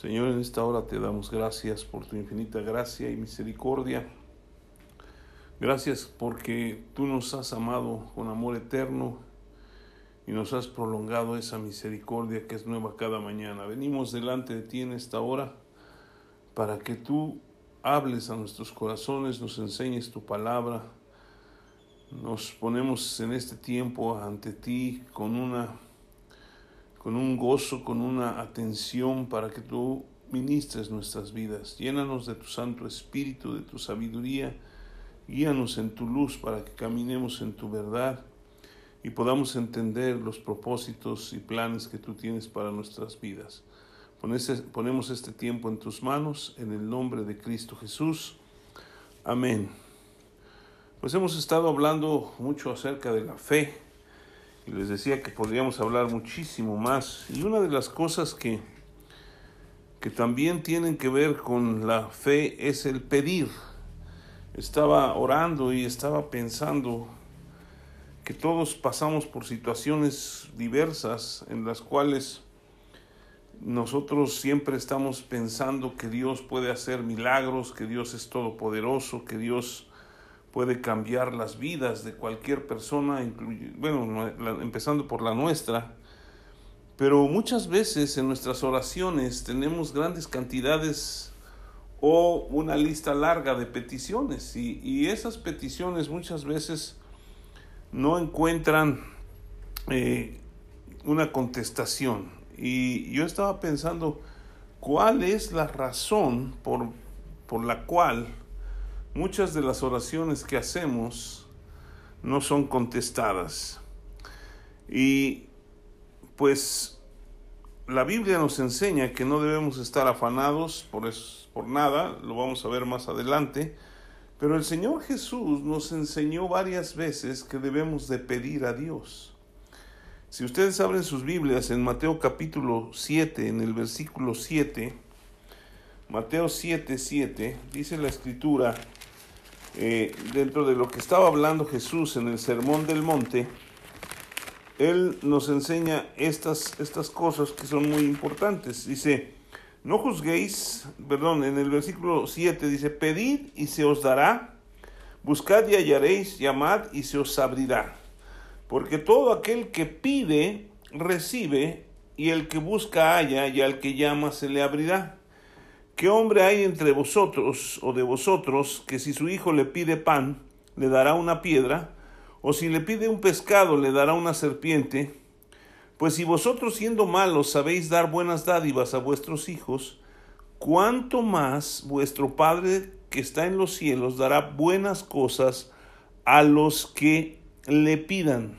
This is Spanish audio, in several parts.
Señor, en esta hora te damos gracias por tu infinita gracia y misericordia. Gracias porque tú nos has amado con amor eterno y nos has prolongado esa misericordia que es nueva cada mañana. Venimos delante de ti en esta hora para que tú hables a nuestros corazones, nos enseñes tu palabra. Nos ponemos en este tiempo ante ti con una con un gozo, con una atención para que tú ministres nuestras vidas. Llénanos de tu Santo Espíritu, de tu sabiduría. Guíanos en tu luz para que caminemos en tu verdad y podamos entender los propósitos y planes que tú tienes para nuestras vidas. Ponemos este tiempo en tus manos, en el nombre de Cristo Jesús. Amén. Pues hemos estado hablando mucho acerca de la fe y les decía que podríamos hablar muchísimo más. Y una de las cosas que, que también tienen que ver con la fe es el pedir. Estaba orando y estaba pensando que todos pasamos por situaciones diversas en las cuales nosotros siempre estamos pensando que Dios puede hacer milagros, que Dios es todopoderoso, que Dios puede cambiar las vidas de cualquier persona, bueno, empezando por la nuestra. Pero muchas veces en nuestras oraciones tenemos grandes cantidades o una lista larga de peticiones y, esas peticiones muchas veces no encuentran eh, una contestación. Y yo estaba pensando, ¿cuál es la razón por, por la cual muchas de las oraciones que hacemos no son contestadas. Y pues la Biblia nos enseña que no debemos estar afanados por, por nada, lo vamos a ver más adelante, pero el Señor Jesús nos enseñó varias veces que debemos de pedir a Dios. Si ustedes abren sus Biblias en Mateo capítulo 7, en el versículo 7, Mateo 7, 7, dice la escritura, eh, dentro de lo que estaba hablando Jesús en el Sermón del Monte, Él nos enseña estas, estas cosas que son muy importantes. Dice, no juzguéis, perdón, en el versículo 7 dice, pedid y se os dará, buscad y hallaréis, llamad y se os abrirá. Porque todo aquel que pide, recibe, y el que busca halla, y al que llama se le abrirá. ¿Qué hombre hay entre vosotros o de vosotros que si su hijo le pide pan, le dará una piedra? ¿O si le pide un pescado, le dará una serpiente? Pues si vosotros siendo malos sabéis dar buenas dádivas a vuestros hijos, ¿cuánto más vuestro Padre que está en los cielos dará buenas cosas a los que le pidan?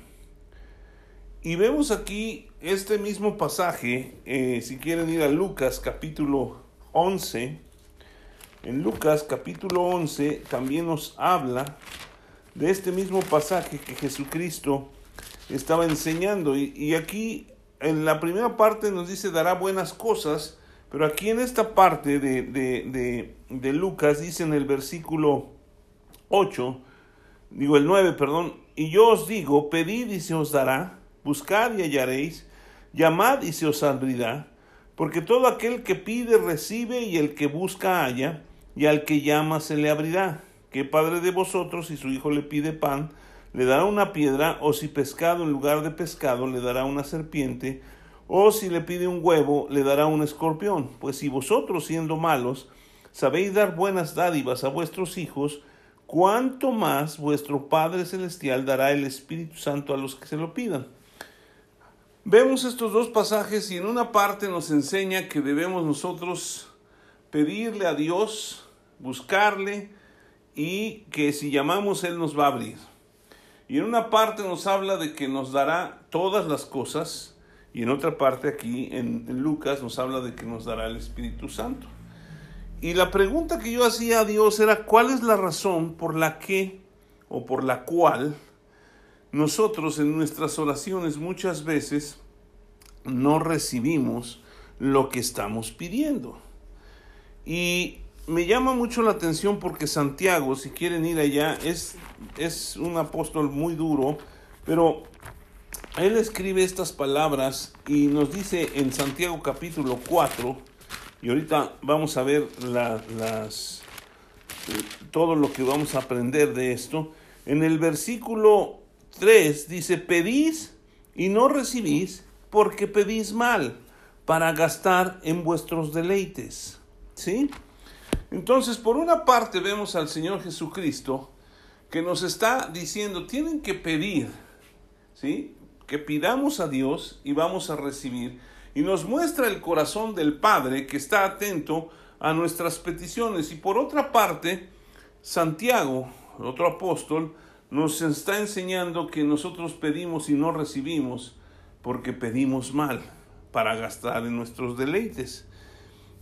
Y vemos aquí este mismo pasaje, eh, si quieren ir a Lucas capítulo 11, en Lucas capítulo 11 también nos habla de este mismo pasaje que Jesucristo estaba enseñando. Y, aquí en la primera parte nos dice dará buenas cosas, pero aquí en esta parte de, de, de, Lucas dice en el versículo 8, digo el 9, perdón, y yo os digo, pedid y se os dará, buscad y hallaréis, llamad y se os abrirá porque todo aquel que pide recibe y el que busca halla, y al que llama se le abrirá. ¿Qué padre de vosotros, si su hijo le pide pan, le dará una piedra, o si pescado en lugar de pescado le dará una serpiente, o si le pide un huevo, le dará un escorpión? Pues si vosotros, siendo malos, sabéis dar buenas dádivas a vuestros hijos, cuánto más vuestro Padre Celestial dará el Espíritu Santo a los que se lo pidan. Vemos estos dos pasajes y en una parte nos enseña que debemos nosotros pedirle a Dios, buscarle y que si llamamos Él nos va a abrir. Y en una parte nos habla de que nos dará todas las cosas y en otra parte aquí en, Lucas nos habla de que nos dará el Espíritu Santo. Y la pregunta que yo hacía a Dios era cuál es la razón por la que o por la cual nosotros en nuestras oraciones muchas veces no recibimos lo que estamos pidiendo. Y me llama mucho la atención porque Santiago, si quieren ir allá, es, es un apóstol muy duro, pero él escribe estas palabras y nos dice en Santiago capítulo 4, Y ahorita vamos a ver las, todo lo que vamos a aprender de esto. En el versículo 3 dice, pedís y no recibís porque pedís mal para gastar en vuestros deleites. ¿Sí? Entonces, por una parte vemos al Señor Jesucristo que nos está diciendo, tienen que pedir, ¿sí? Que pidamos a Dios y vamos a recibir. Y nos muestra el corazón del Padre que está atento a nuestras peticiones. Y por otra parte, Santiago, otro apóstol, nos está enseñando que nosotros pedimos y no recibimos porque pedimos mal para gastar en nuestros deleites.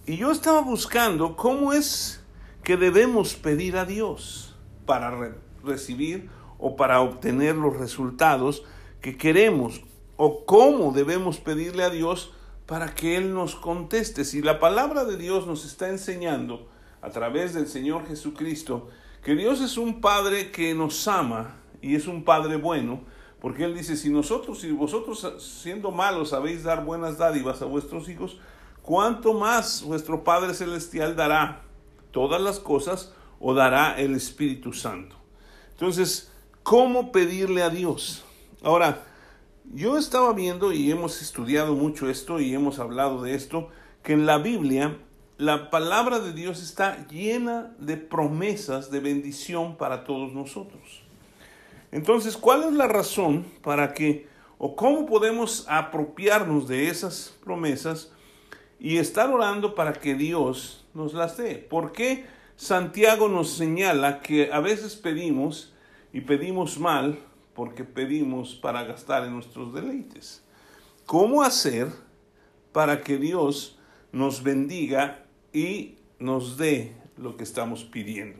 Y yo estaba buscando cómo es que debemos pedir a Dios para recibir o para obtener los resultados que queremos o cómo debemos pedirle a Dios para que Él nos conteste. Si la palabra de Dios nos está enseñando a través del Señor Jesucristo que Dios es un Padre que nos ama y es un Padre bueno, porque Él dice, si nosotros, si vosotros siendo malos sabéis dar buenas dádivas a vuestros hijos, ¿cuánto más vuestro Padre Celestial dará todas las cosas o dará el Espíritu Santo? Entonces, ¿cómo pedirle a Dios? Ahora, yo estaba viendo y hemos estudiado mucho esto y hemos hablado de esto, que en la Biblia la palabra de Dios está llena de promesas de bendición para todos nosotros. Entonces, ¿cuál es la razón para que o cómo podemos apropiarnos de esas promesas y estar orando para que Dios nos las dé. ¿Por qué Santiago nos señala que a veces pedimos y pedimos mal porque pedimos para gastar en nuestros deleites? ¿Cómo hacer para que Dios nos bendiga y nos dé lo que estamos pidiendo?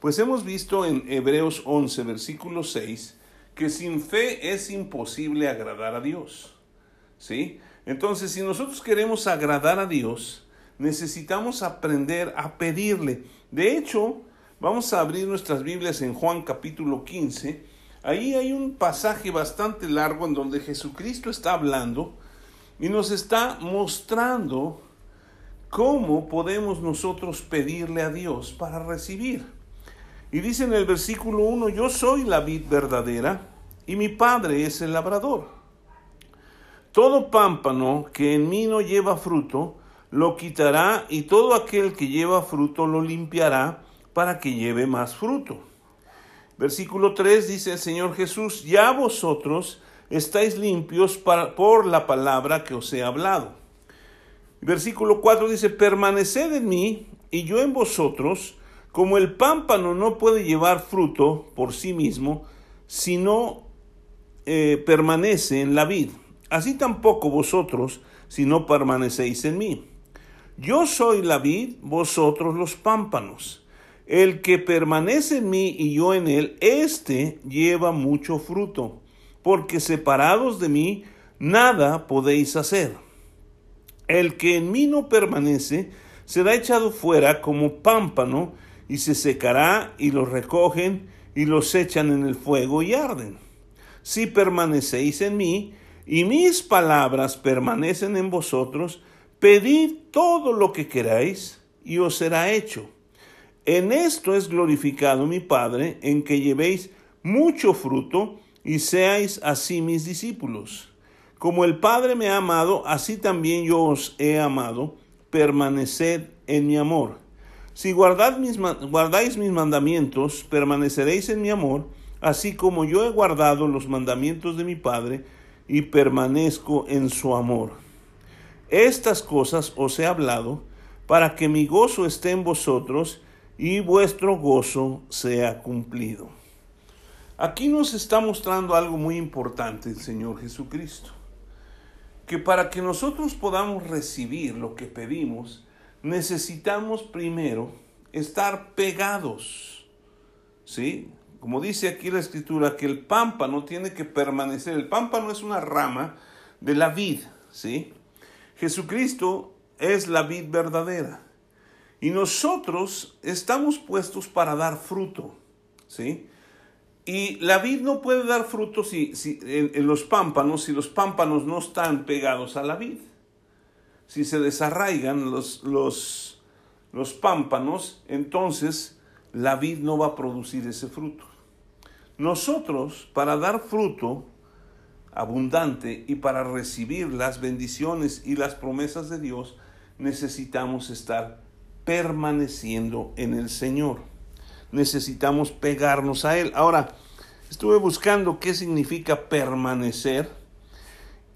Pues hemos visto en Hebreos 11, versículo 6, que sin fe es imposible agradar a Dios. ¿Sí? Entonces, si nosotros queremos agradar a Dios, necesitamos aprender a pedirle. De hecho, vamos a abrir nuestras Biblias en Juan capítulo 15. Ahí hay un pasaje bastante largo en donde Jesucristo está hablando y nos está mostrando cómo podemos nosotros pedirle a Dios para recibir. Y dice en el versículo 1, yo soy la vid verdadera y mi Padre es el labrador. Todo pámpano que en mí no lleva fruto, lo quitará y todo aquel que lleva fruto lo limpiará para que lleve más fruto. Versículo 3 dice el Señor Jesús, ya vosotros estáis limpios por la palabra que os he hablado. Versículo 4 dice, permaneced en mí y yo en vosotros, como el pámpano no puede llevar fruto por sí mismo, sino eh, permanece en la vid así tampoco vosotros si no permanecéis en mí. Yo soy la vid, vosotros los pámpanos. El que permanece en mí y yo en él, éste lleva mucho fruto, porque separados de mí nada podéis hacer. El que en mí no permanece será echado fuera como pámpano y se secará y los recogen y los echan en el fuego y arden. Si permanecéis en mí y mis palabras permanecen en vosotros, pedid todo lo que queráis y os será hecho. En esto es glorificado mi Padre, en que llevéis mucho fruto y seáis así mis discípulos. Como el Padre me ha amado, así también yo os he amado, permaneced en mi amor. Si mis, guardáis mis mandamientos, permaneceréis en mi amor, así como yo he guardado los mandamientos de mi Padre, y permanezco en su amor. Estas cosas os he hablado para que mi gozo esté en vosotros y vuestro gozo sea cumplido. Aquí nos está mostrando algo muy importante el Señor Jesucristo, que para que nosotros podamos recibir lo que pedimos, necesitamos primero estar pegados, ¿sí? como dice aquí la escritura, que el pámpano tiene que permanecer. El pámpano es una rama de la vid, ¿sí? Jesucristo es la vid verdadera. Y nosotros estamos puestos para dar fruto, ¿sí? Y la vid no puede dar fruto si, si en, los pámpanos, si los pámpanos no están pegados a la vid. si se desarraigan los, los, los pámpanos, entonces la vid no va a producir ese fruto. Nosotros, para dar fruto abundante y para recibir las bendiciones y las promesas de Dios, necesitamos estar permaneciendo en el Señor. Necesitamos pegarnos a Él. Ahora, estuve buscando qué significa permanecer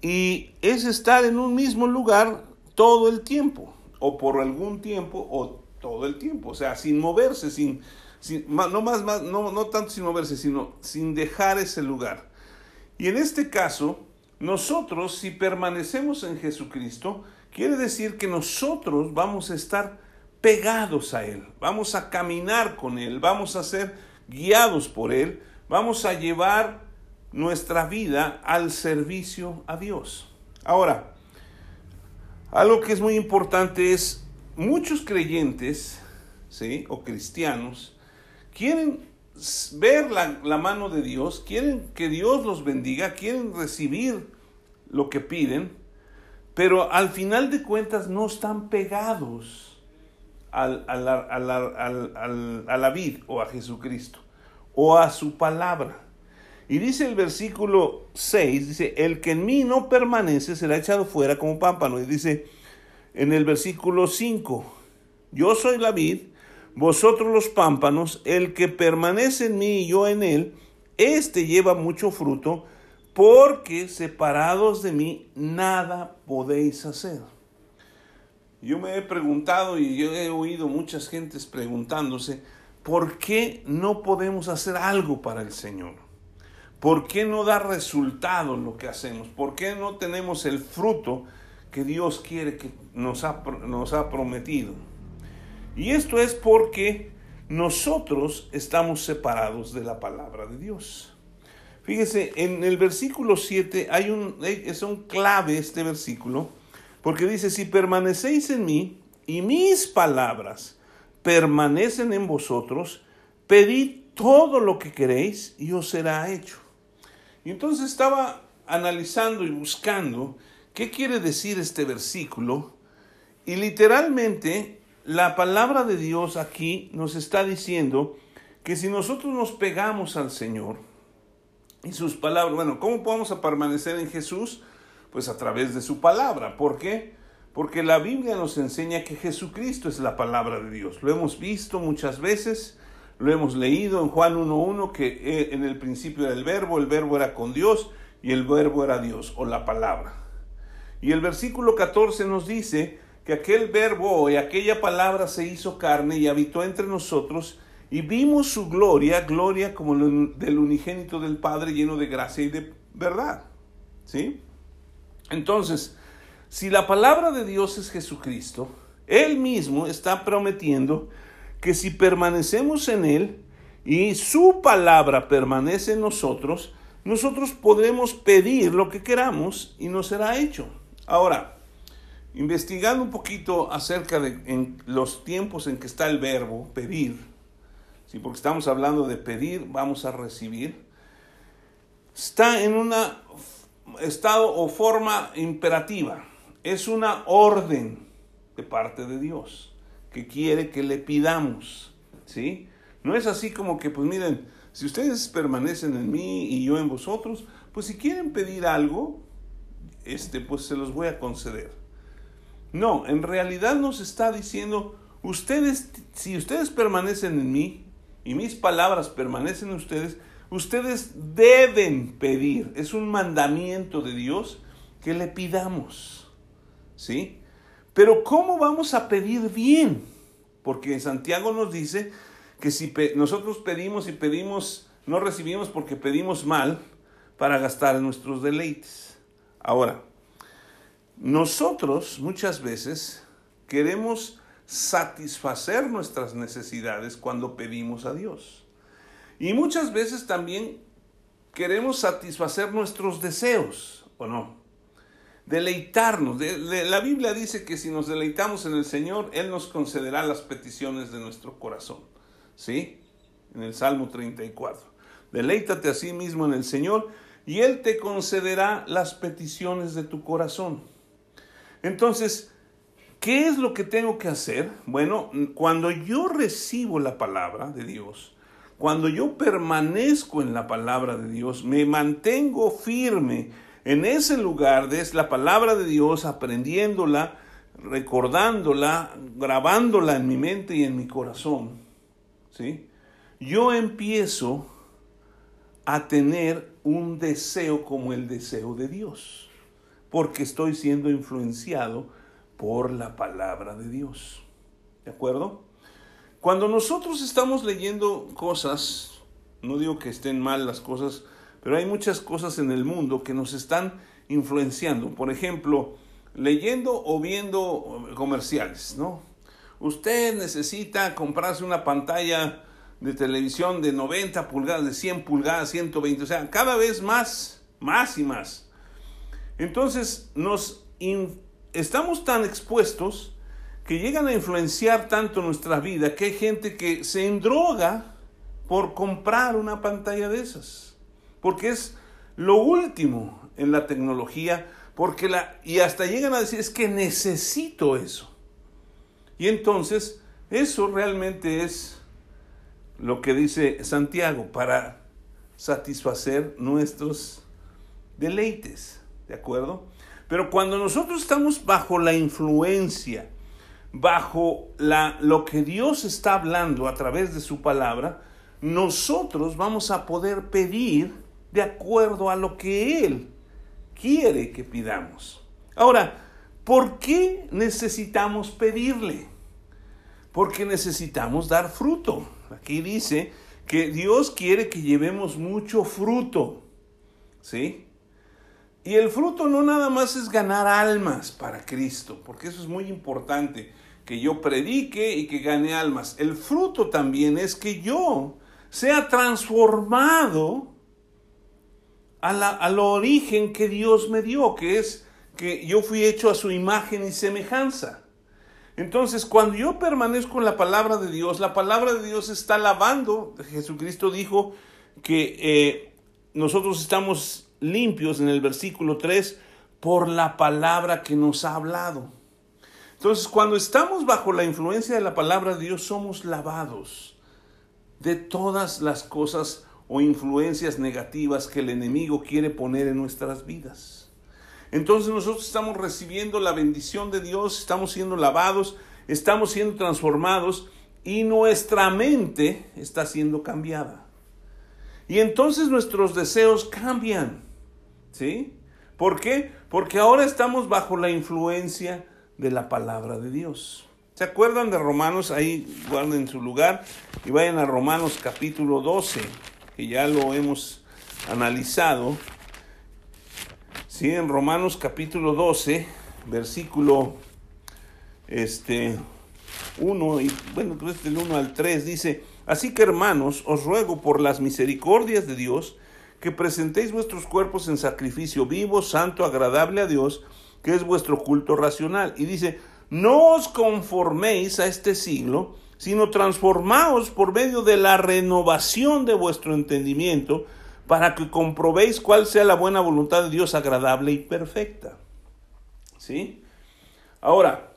y es estar en un mismo lugar todo el tiempo o por algún tiempo o todo el tiempo, o sea, sin moverse, sin, no más, más no, no tanto sin moverse, sino sin dejar ese lugar. Y en este caso, nosotros si permanecemos en Jesucristo, quiere decir que nosotros vamos a estar pegados a Él, vamos a caminar con Él, vamos a ser guiados por Él, vamos a llevar nuestra vida al servicio a Dios. Ahora, algo que es muy importante es, muchos creyentes, ¿sí? O cristianos, quieren ver la, mano de Dios, quieren que Dios los bendiga, quieren recibir lo que piden, pero al final de cuentas no están pegados al, a, la, a la vid o a Jesucristo o a su palabra. Y dice el versículo 6, dice, el que en mí no permanece será echado fuera como pámpano. Y dice en el versículo 5, yo soy la vid, vosotros los pámpanos, el que permanece en mí y yo en él, éste lleva mucho fruto, porque separados de mí nada podéis hacer. Yo me he preguntado y yo he oído muchas gentes preguntándose, ¿por qué no podemos hacer algo para el Señor? ¿Por qué no da resultado lo que hacemos? ¿Por qué no tenemos el fruto que Dios quiere que nos ha, prometido? Y esto es porque nosotros estamos separados de la palabra de Dios. Fíjese, en el versículo 7 hay un, es un clave este versículo, porque dice, si permanecéis en mí y mis palabras permanecen en vosotros, pedid todo lo que queréis y os será hecho. Y entonces estaba analizando y buscando qué quiere decir este versículo. Y literalmente la palabra de Dios aquí nos está diciendo que si nosotros nos pegamos al Señor y sus palabras, bueno, ¿cómo podemos permanecer en Jesús? Pues a través de su palabra. ¿Por qué? Porque la Biblia nos enseña que Jesucristo es la palabra de Dios. Lo hemos visto muchas veces lo hemos leído en Juan 1.1 que eh, en el principio era el verbo, el verbo era con Dios y el verbo era Dios o la palabra. Y el versículo 14 nos dice que aquel verbo y aquella palabra se hizo carne y habitó entre nosotros y vimos su gloria, gloria como del unigénito del Padre lleno de gracia y de verdad. ¿Sí? Entonces, si la palabra de Dios es Jesucristo, Él mismo está prometiendo que si permanecemos en Él y su palabra permanece en nosotros, nosotros podremos pedir lo que queramos y nos será hecho. Ahora, investigando un poquito acerca de los tiempos en que está el verbo pedir, ¿sí? porque estamos hablando de pedir, vamos a recibir, está en un estado o forma imperativa, es una orden de parte de Dios que quiere que le pidamos, ¿sí? No es así como que, pues miren, si ustedes permanecen en mí y yo en vosotros, pues si quieren pedir algo, este, pues se los voy a conceder. No, en realidad nos está diciendo, ustedes, si ustedes permanecen en mí y mis palabras permanecen en ustedes, ustedes deben pedir. Es un mandamiento de Dios que le pidamos, ¿sí? Pero ¿cómo vamos a pedir bien? Porque Santiago nos dice que si nosotros pedimos y pedimos, no recibimos porque pedimos mal para gastar nuestros deleites. Ahora, nosotros muchas veces queremos satisfacer nuestras necesidades cuando pedimos a Dios. Y muchas veces también queremos satisfacer nuestros deseos, ¿o no? Deleitarnos. la Biblia dice que si nos deleitamos en el Señor, Él nos concederá las peticiones de nuestro corazón. ¿Sí? En el Salmo 34. Deleítate a sí mismo en el Señor y Él te concederá las peticiones de tu corazón. Entonces, ¿Qué es lo que tengo que hacer? Bueno, cuando yo recibo la palabra de Dios, cuando yo permanezco en la palabra de Dios, me mantengo firme en ese lugar de la palabra de Dios, aprendiéndola, recordándola, grabándola en mi mente y en mi corazón, ¿sí? Yo empiezo a tener un deseo como el deseo de Dios, porque estoy siendo influenciado por la palabra de Dios. ¿De acuerdo? Cuando nosotros estamos leyendo cosas, no digo que estén mal las cosas, pero hay muchas cosas en el mundo que nos están influenciando. Por ejemplo, leyendo o viendo comerciales, ¿no? Usted necesita comprarse una pantalla de televisión de 90 pulgadas, de 100 pulgadas, 120, o sea, cada vez más, más y más. Entonces, nos estamos tan expuestos que llegan a influenciar tanto nuestra vida que hay gente que se endroga por comprar una pantalla de esas. Porque es lo último en la tecnología, porque la y hasta llegan a decir es que necesito eso. Y entonces eso realmente es lo que dice Santiago para satisfacer nuestros deleites, ¿de acuerdo? Pero cuando nosotros estamos bajo la influencia, bajo la, lo que Dios está hablando a través de su palabra, nosotros vamos a poder pedir de acuerdo a lo que Él quiere que pidamos. Ahora, ¿por qué necesitamos pedirle? Porque necesitamos dar fruto. Aquí dice que Dios quiere que llevemos mucho fruto. ¿Sí? Y el fruto no nada más es ganar almas para Cristo, porque eso es muy importante, que yo predique y que gane almas. El fruto también es que yo sea transformado al origen que Dios me dio, que es que yo fui hecho a su imagen y semejanza. Entonces, cuando yo permanezco en la palabra de Dios, la palabra de Dios está lavando. Jesucristo dijo que eh, nosotros estamos limpios en el versículo 3 por la palabra que nos ha hablado. Entonces, cuando estamos bajo la influencia de la palabra de Dios, somos lavados de todas las cosas o influencias negativas que el enemigo quiere poner en nuestras vidas. Entonces nosotros estamos recibiendo la bendición de Dios, estamos siendo lavados, estamos siendo transformados y nuestra mente está siendo cambiada. Y entonces nuestros deseos cambian. ¿Sí? ¿Por qué? Porque ahora estamos bajo la influencia de la palabra de Dios. ¿Se acuerdan de Romanos? Ahí guarden su lugar y vayan a Romanos capítulo 12, que ya lo hemos analizado. Sí, en Romanos capítulo 12, versículo este 1 y bueno, creo del 1 al 3 dice, "Así que hermanos, os ruego por las misericordias de Dios que presentéis vuestros cuerpos en sacrificio vivo, santo, agradable a Dios, que es vuestro culto racional. Y dice, no os conforméis a este siglo, sino transformaos por medio de la renovación de vuestro entendimiento, para que comprobéis cuál sea la buena voluntad de Dios agradable y perfecta. ¿Sí? Ahora,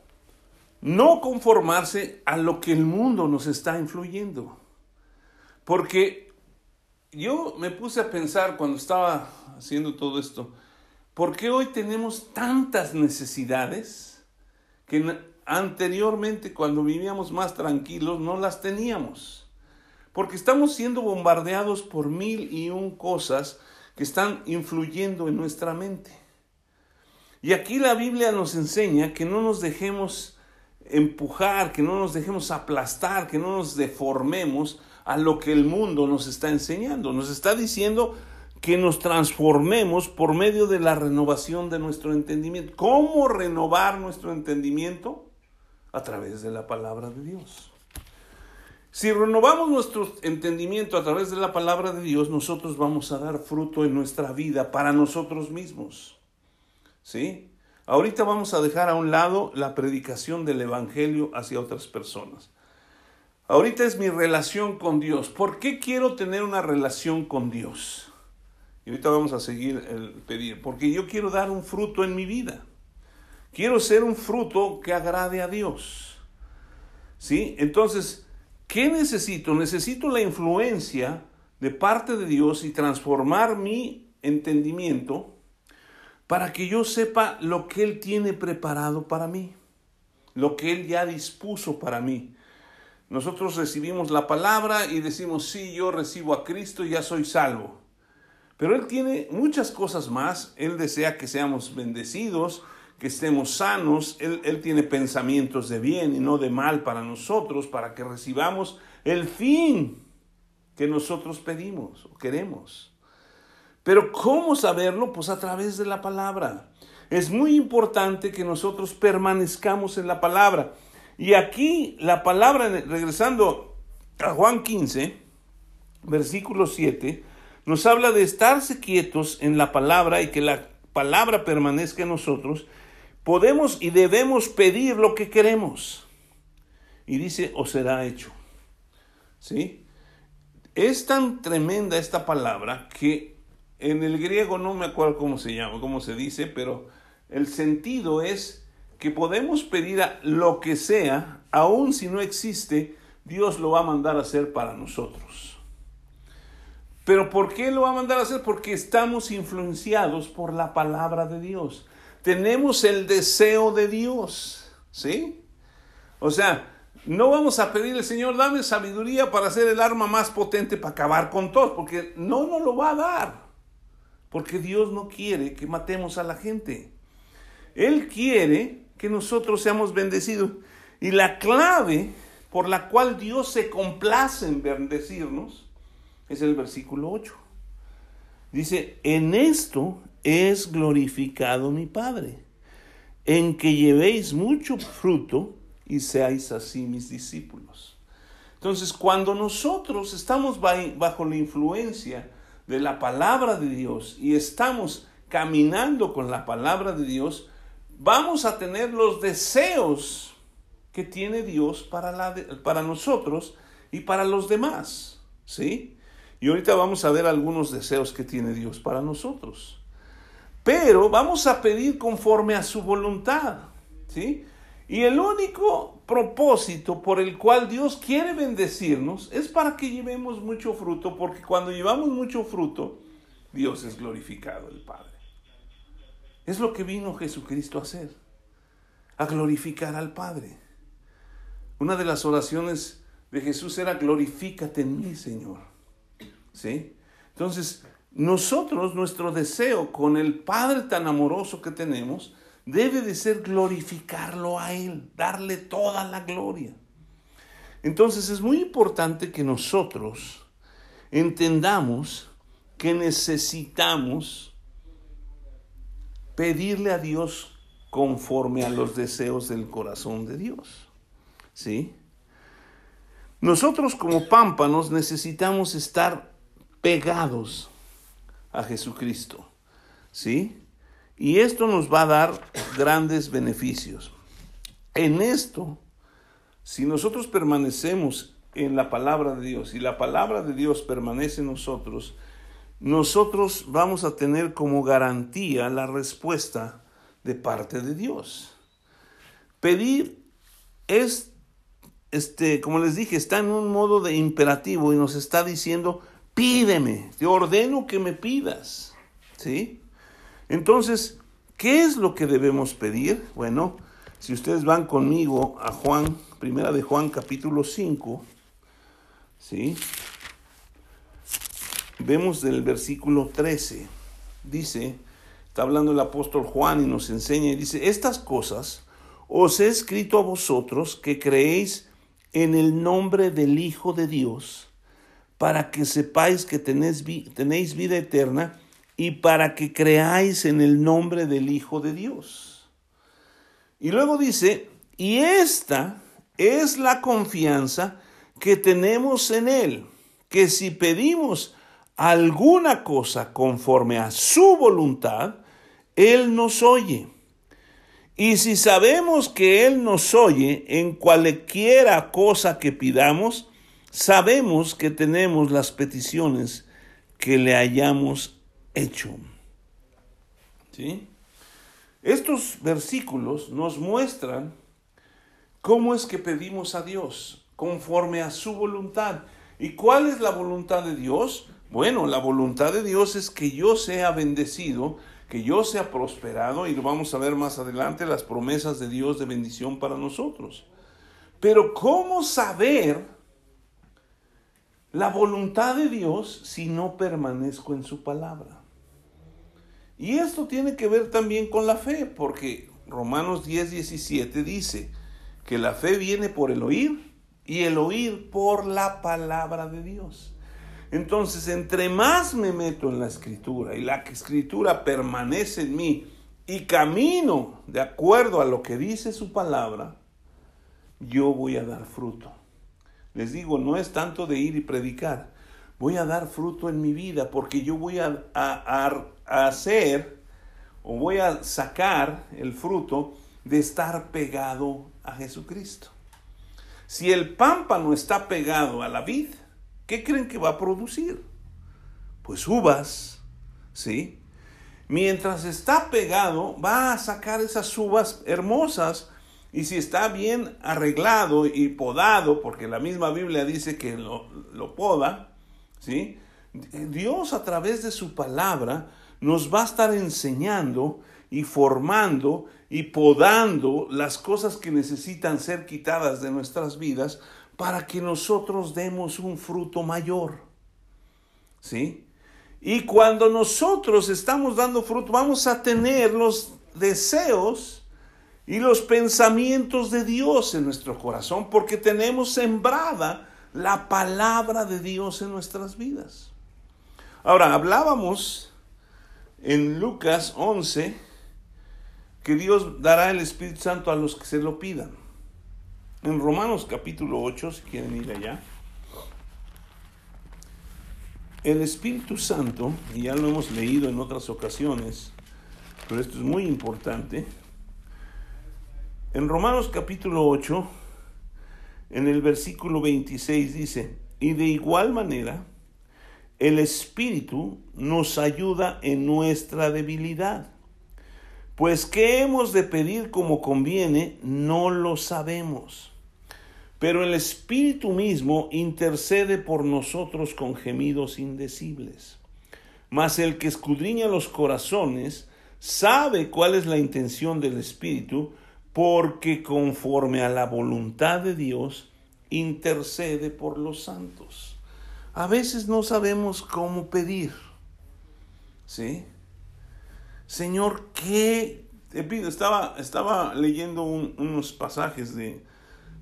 no conformarse a lo que el mundo nos está influyendo. Porque yo me puse a pensar cuando estaba haciendo todo esto, ¿por qué hoy tenemos tantas necesidades que anteriormente cuando vivíamos más tranquilos no las teníamos? Porque estamos siendo bombardeados por mil y un cosas que están influyendo en nuestra mente. Y aquí la Biblia nos enseña que no nos dejemos empujar, que no nos dejemos aplastar, que no nos deformemos a lo que el mundo nos está enseñando. Nos está diciendo que nos transformemos por medio de la renovación de nuestro entendimiento. ¿Cómo renovar nuestro entendimiento? A través de la palabra de Dios. Si renovamos nuestro entendimiento a través de la palabra de Dios, nosotros vamos a dar fruto en nuestra vida para nosotros mismos. ¿Sí? Ahorita vamos a dejar a un lado la predicación del Evangelio hacia otras personas. Ahorita es mi relación con Dios. ¿Por qué quiero tener una relación con Dios? Y ahorita vamos a seguir el pedir. Porque yo quiero dar un fruto en mi vida. Quiero ser un fruto que agrade a Dios. ¿Sí? Entonces, ¿qué necesito? Necesito la influencia de parte de Dios y transformar mi entendimiento para que yo sepa lo que Él tiene preparado para mí, lo que Él ya dispuso para mí. Nosotros recibimos la palabra y decimos, sí, yo recibo a Cristo y ya soy salvo. Pero Él tiene muchas cosas más. Él desea que seamos bendecidos, que estemos sanos. Él, Él, tiene pensamientos de bien y no de mal para nosotros, para que recibamos el fin que nosotros pedimos o queremos. Pero ¿cómo saberlo? Pues a través de la palabra. Es muy importante que nosotros permanezcamos en la palabra. Y aquí la palabra, regresando a Juan 15, versículo 7, nos habla de estarse quietos en la palabra y que la palabra permanezca en nosotros. Podemos y debemos pedir lo que queremos. Y dice, o será hecho. ¿Sí? Es tan tremenda esta palabra que en el griego no me acuerdo cómo se llama, cómo se dice, pero el sentido es que podemos pedir a lo que sea, aun si no existe, Dios lo va a mandar a hacer para nosotros. Pero ¿por qué lo va a mandar a hacer? Porque estamos influenciados por la palabra de Dios. Tenemos el deseo de Dios, ¿sí? O sea, no vamos a pedirle, Señor, dame sabiduría para hacer el arma más potente para acabar con todos, porque no nos lo va a dar. Porque Dios no quiere que matemos a la gente. Él quiere que nosotros seamos bendecidos. Y la clave por la cual Dios se complace en bendecirnos es el versículo 8. Dice, en esto es glorificado mi Padre, en que llevéis mucho fruto y seáis así mis discípulos. Entonces, cuando nosotros estamos bajo la influencia de la palabra de Dios y estamos caminando con la palabra de Dios, vamos a tener los deseos que tiene Dios para, para nosotros y para los demás. ¿Sí? Y ahorita vamos a ver algunos deseos que tiene Dios para nosotros. Pero vamos a pedir conforme a su voluntad. ¿Sí? Y el único propósito por el cual Dios quiere bendecirnos es para que llevemos mucho fruto, porque cuando llevamos mucho fruto, Dios es glorificado, el Padre. Es lo que vino Jesucristo a hacer, a glorificar al Padre. Una de las oraciones de Jesús era glorifícate en mí, Señor. ¿Sí? Entonces, nosotros, nuestro deseo con el Padre tan amoroso que tenemos, debe de ser glorificarlo a Él, darle toda la gloria. Entonces es muy importante que nosotros entendamos que necesitamos pedirle a Dios conforme a los deseos del corazón de Dios. ¿Sí? Nosotros como pámpanos necesitamos estar pegados a Jesucristo. ¿Sí? Y esto nos va a dar grandes beneficios. En esto, si nosotros permanecemos en la palabra de Dios y la palabra de Dios permanece en nosotros, nosotros vamos a tener como garantía la respuesta de parte de Dios. Pedir es, este, como les dije, está en un modo de imperativo y nos está diciendo, pídeme, te ordeno que me pidas. ¿Sí? Entonces, ¿qué es lo que debemos pedir? Bueno, si ustedes van conmigo a Juan, primera de Juan capítulo 5, ¿sí? vemos del versículo 13, dice, está hablando el apóstol Juan y nos enseña y dice, estas cosas os he escrito a vosotros que creéis en el nombre del Hijo de Dios, para que sepáis que tenéis, vida eterna y para que creáis en el nombre del Hijo de Dios. Y luego dice, y esta es la confianza que tenemos en Él, que si pedimos alguna cosa conforme a su voluntad, Él nos oye. Y si sabemos que Él nos oye en cualquiera cosa que pidamos, sabemos que tenemos las peticiones que le hayamos hecho. ¿Sí? Estos versículos nos muestran cómo es que pedimos a Dios conforme a su voluntad. ¿Y cuál es la voluntad de Dios? Bueno, la voluntad de Dios es que yo sea bendecido, que yo sea prosperado, y lo vamos a ver más adelante, las promesas de Dios de bendición para nosotros. Pero ¿cómo saber la voluntad de Dios si no permanezco en su palabra? Y esto tiene que ver también con la fe, porque Romanos 10, 17 dice que la fe viene por el oír y el oír por la palabra de Dios. Entonces, entre más me meto en la escritura y la escritura permanece en mí y camino de acuerdo a lo que dice su palabra, yo voy a dar fruto. Les digo, no es tanto de ir y predicar, voy a dar fruto en mi vida porque yo voy a, hacer o voy a sacar el fruto de estar pegado a Jesucristo. Si el pámpano está pegado a la vid, ¿qué creen que va a producir? Pues uvas, ¿sí? Mientras está pegado, va a sacar esas uvas hermosas. Y si está bien arreglado y podado, porque la misma Biblia dice que lo, lo poda, ¿sí? Dios a través de su palabra nos va a estar enseñando y formando y podando las cosas que necesitan ser quitadas de nuestras vidas para que nosotros demos un fruto mayor. ¿Sí? Y cuando nosotros estamos dando fruto, vamos a tener los deseos y los pensamientos de Dios en nuestro corazón, porque tenemos sembrada la palabra de Dios en nuestras vidas. Ahora, hablábamos en Lucas 11 que Dios dará el Espíritu Santo a los que se lo pidan. En Romanos capítulo 8, si quieren ir allá, el Espíritu Santo, y ya lo hemos leído en otras ocasiones, pero esto es muy importante, en Romanos capítulo 8, en el versículo 26 dice, y de igual manera, el Espíritu nos ayuda en nuestra debilidad. Pues qué hemos de pedir como conviene, no lo sabemos. Pero el Espíritu mismo intercede por nosotros con gemidos indecibles. Mas el que escudriña los corazones sabe cuál es la intención del Espíritu, porque conforme a la voluntad de Dios intercede por los santos. A veces no sabemos cómo pedir. ¿Sí? Señor, ¿qué te pido? Estaba, estaba leyendo unos pasajes de,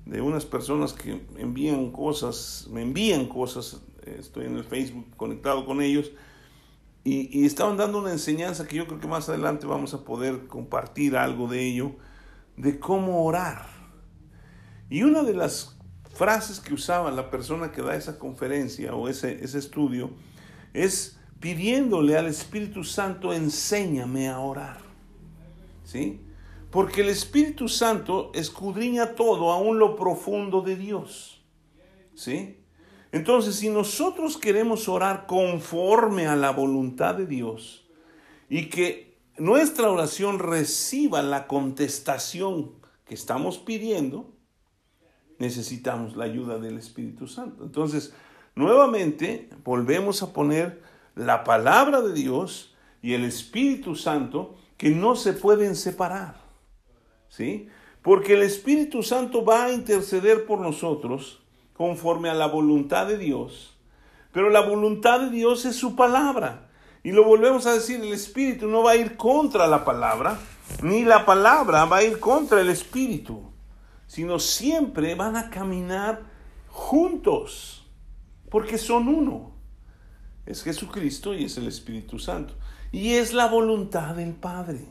de, unas personas que envían cosas, me envían cosas, estoy en el Facebook conectado con ellos, y, y, estaban dando una enseñanza que yo creo que más adelante vamos a poder compartir algo de ello, de cómo orar. Y una de las frases que usaba la persona que da esa conferencia o ese, ese estudio es pidiéndole al Espíritu Santo, enséñame a orar. ¿Sí? Porque el Espíritu Santo escudriña todo, aún lo profundo de Dios. ¿Sí? Entonces, si nosotros queremos orar conforme a la voluntad de Dios y que nuestra oración reciba la contestación que estamos pidiendo, necesitamos la ayuda del Espíritu Santo. Entonces, nuevamente volvemos a poner la palabra de Dios y el Espíritu Santo que no se pueden separar. ¿Sí? Porque el Espíritu Santo va a interceder por nosotros conforme a la voluntad de Dios. Pero la voluntad de Dios es su palabra. Y lo volvemos a decir, el Espíritu no va a ir contra la palabra, ni la palabra va a ir contra el Espíritu, sino siempre van a caminar juntos, porque son uno es Jesucristo y es el Espíritu Santo. Y es la voluntad del Padre.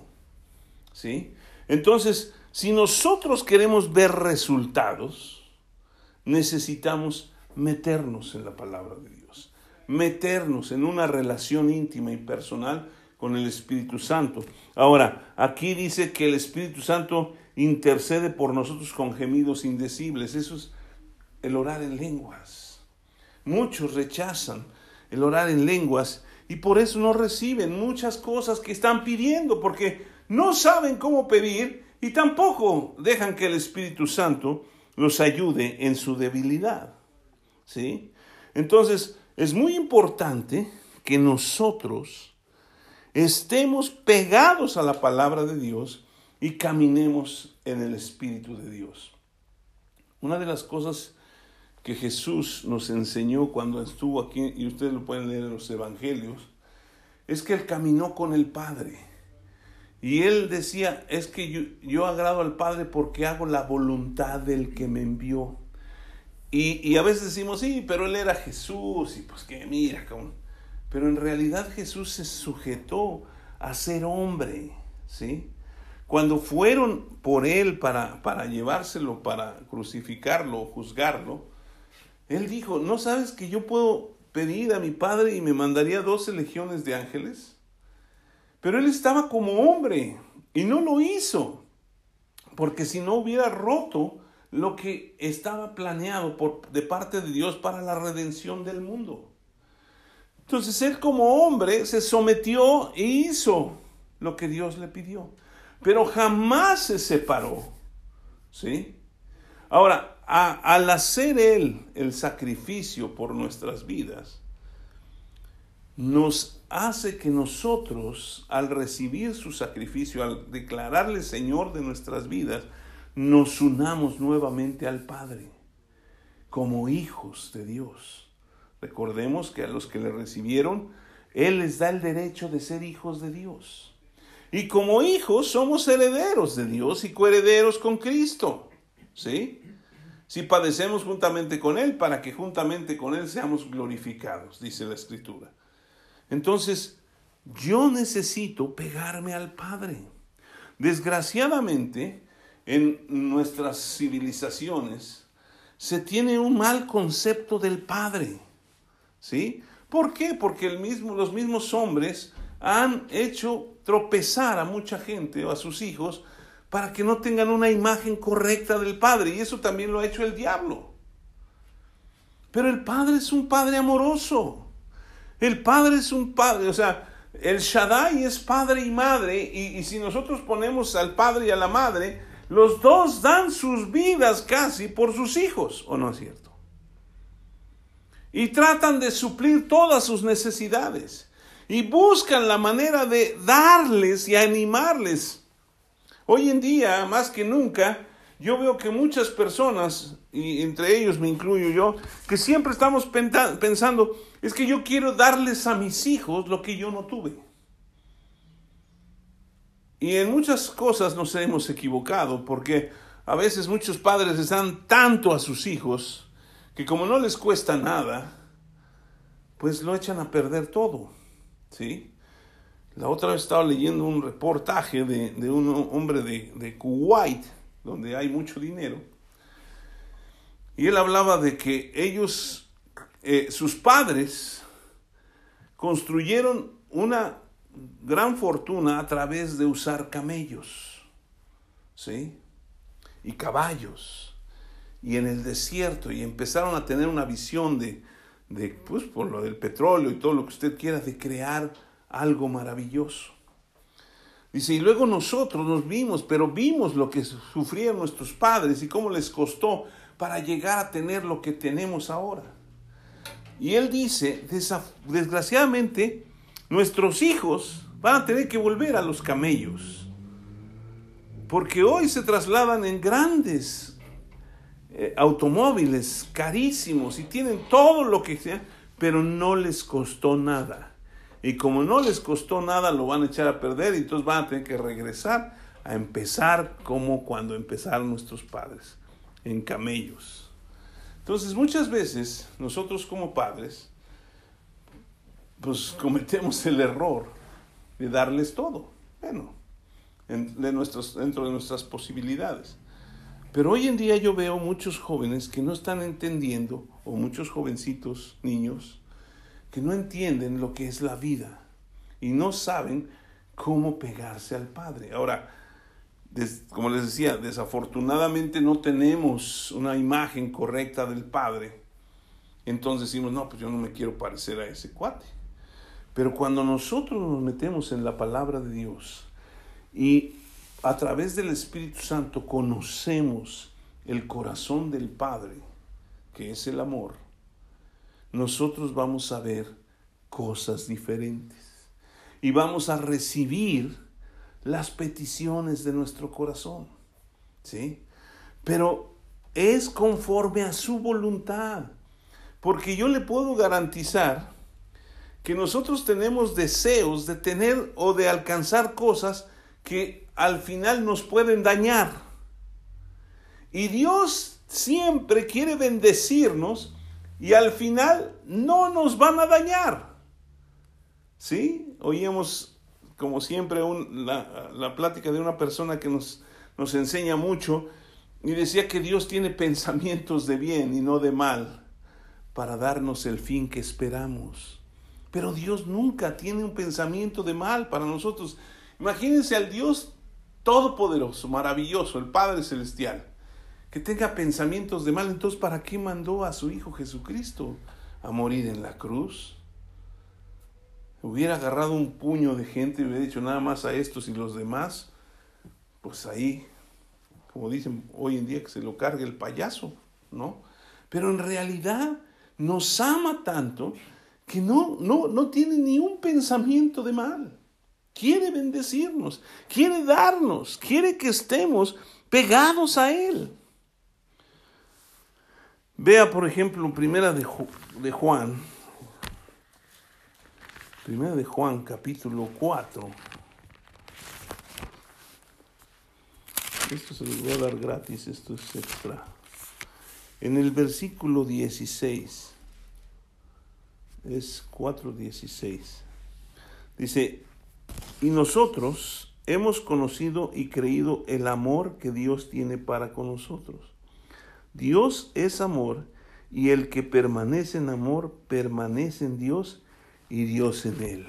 ¿Sí? Entonces, si nosotros queremos ver resultados, necesitamos meternos en la palabra de Dios, meternos en una relación íntima y personal con el Espíritu Santo. Ahora, aquí dice que el Espíritu Santo intercede por nosotros con gemidos indecibles. Eso es el orar en lenguas. Muchos rechazan el orar en lenguas y por eso no reciben muchas cosas que están pidiendo, porque no saben cómo pedir y tampoco dejan que el Espíritu Santo los ayude en su debilidad. ¿Sí? Entonces, es muy importante que nosotros estemos pegados a la palabra de Dios y caminemos en el Espíritu de Dios. Una de las cosas que Jesús nos enseñó cuando estuvo aquí, y ustedes lo pueden leer en los Evangelios, es que Él caminó con el Padre. Y Él decía, es que yo, yo agrado al Padre porque hago la voluntad del que me envió. Y, y, a veces decimos, sí, pero Él era Jesús, y pues que mira, pero en realidad Jesús se sujetó a ser hombre, ¿sí? Cuando fueron por Él para, para llevárselo, para crucificarlo, juzgarlo, Él dijo, ¿no sabes que yo puedo pedir a mi Padre y me mandaría doce legiones de ángeles? Pero Él estaba como hombre y no lo hizo, porque si no hubiera roto lo que estaba planeado por, de parte de Dios para la redención del mundo. Entonces Él como hombre se sometió e hizo lo que Dios le pidió pero jamás se separó. ¿Sí? Ahora, al hacer Él el sacrificio por nuestras vidas, nos hace que nosotros, al recibir su sacrificio, al declararle Señor de nuestras vidas, nos unamos nuevamente al Padre, como hijos de Dios. Recordemos que a los que le recibieron, Él les da el derecho de ser hijos de Dios. Y como hijos somos herederos de Dios y coherederos con Cristo. ¿Sí? Si padecemos juntamente con Él, para que juntamente con Él seamos glorificados, dice la Escritura. Entonces, yo necesito pegarme al Padre. Desgraciadamente, en nuestras civilizaciones se tiene un mal concepto del Padre. ¿Sí? ¿Por qué? Porque el mismo, los mismos hombres han hecho tropezar a mucha gente o a sus hijos para que no tengan una imagen correcta del Padre. Y eso también lo ha hecho el diablo. Pero el Padre es un Padre amoroso. El Padre es un Padre, o sea, el Shaddai es Padre y Madre. Y, y si nosotros ponemos al Padre y a la Madre, los dos dan sus vidas casi por sus hijos, ¿o no es cierto? Y tratan de suplir todas sus necesidades y buscan la manera de darles y animarles. Hoy en día, más que nunca, yo veo que muchas personas, y entre ellos me incluyo yo, que siempre estamos pensando, es que yo quiero darles a mis hijos lo que yo no tuve. Y en muchas cosas nos hemos equivocado, porque a veces muchos padres les dan tanto a sus hijos que como no les cuesta nada, pues lo echan a perder todo. ¿sí? La otra vez estaba leyendo un reportaje de, un hombre de, Kuwait, donde hay mucho dinero, y él hablaba de que ellos, eh, sus padres, construyeron una gran fortuna a través de usar camellos, ¿sí? Y caballos, y en el desierto, y empezaron a tener una visión de, de, pues por lo del petróleo y todo lo que usted quiera, de crear algo maravilloso. Dice, y luego nosotros nos vimos, pero vimos lo que sufrían nuestros padres y cómo les costó para llegar a tener lo que tenemos ahora. Y él dice, desgraciadamente, nuestros hijos van a tener que volver a los camellos, porque hoy se trasladan en grandes eh, automóviles carísimos y tienen todo lo que sea, pero no les costó nada. Y como no les costó nada, lo van a echar a perder y entonces van a tener que regresar a empezar como cuando empezaron nuestros padres, en camellos. Entonces muchas veces nosotros como padres, pues cometemos el error de darles todo, bueno, de nuestros, dentro de nuestras posibilidades. Pero hoy en día yo veo muchos jóvenes que no están entendiendo, o muchos jovencitos, niños, que no entienden lo que es la vida y no saben cómo pegarse al Padre. Ahora, como les decía, desafortunadamente no tenemos una imagen correcta del Padre. Entonces decimos, no, pues yo no me quiero parecer a ese cuate. Pero cuando nosotros nos metemos en la palabra de Dios y a través del Espíritu Santo conocemos el corazón del Padre, que es el amor, nosotros vamos a ver cosas diferentes y vamos a recibir las peticiones de nuestro corazón. ¿Sí? Pero es conforme a su voluntad. Porque yo le puedo garantizar que nosotros tenemos deseos de tener o de alcanzar cosas que al final nos pueden dañar. Y Dios siempre quiere bendecirnos y al final no nos van a dañar. ¿Sí? Oíamos, como siempre, la, plática de una persona que nos, nos enseña mucho y decía que Dios tiene pensamientos de bien y no de mal para darnos el fin que esperamos. Pero Dios nunca tiene un pensamiento de mal para nosotros. Imagínense al Dios todopoderoso, maravilloso, el Padre Celestial, que tenga pensamientos de mal. Entonces, ¿para qué mandó a su Hijo Jesucristo a morir en la cruz? Hubiera agarrado un puño de gente y hubiera dicho nada más a estos y los demás, pues ahí como dicen hoy en día, que se lo cargue el payaso, ¿no? Pero en realidad nos ama tanto que no, no, no tiene ni un pensamiento de mal. Quiere bendecirnos, quiere darnos, quiere que estemos pegados a Él. Vea, por ejemplo, primera de, Juan, primera de Juan, capítulo 4. Esto se los voy a dar gratis, esto es extra. En el versículo 16, es 4.16, dice, y nosotros hemos conocido y creído el amor que Dios tiene para con nosotros. Dios es amor y el que permanece en amor permanece en Dios y Dios en él.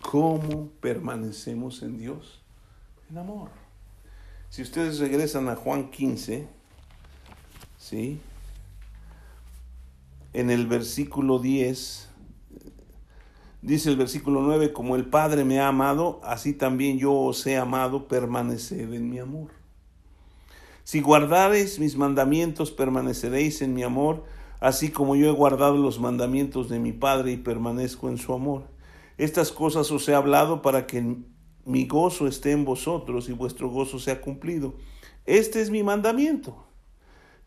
¿Cómo permanecemos en Dios? En amor. Si ustedes regresan a Juan 15, ¿sí? En el versículo 10, dice el versículo 9, como el Padre me ha amado, así también yo os he amado, permaneced en mi amor. Si guardareis mis mandamientos, permaneceréis en mi amor, así como yo he guardado los mandamientos de mi Padre y permanezco en su amor. Estas cosas os he hablado para que mi gozo esté en vosotros y vuestro gozo sea cumplido. Este es mi mandamiento,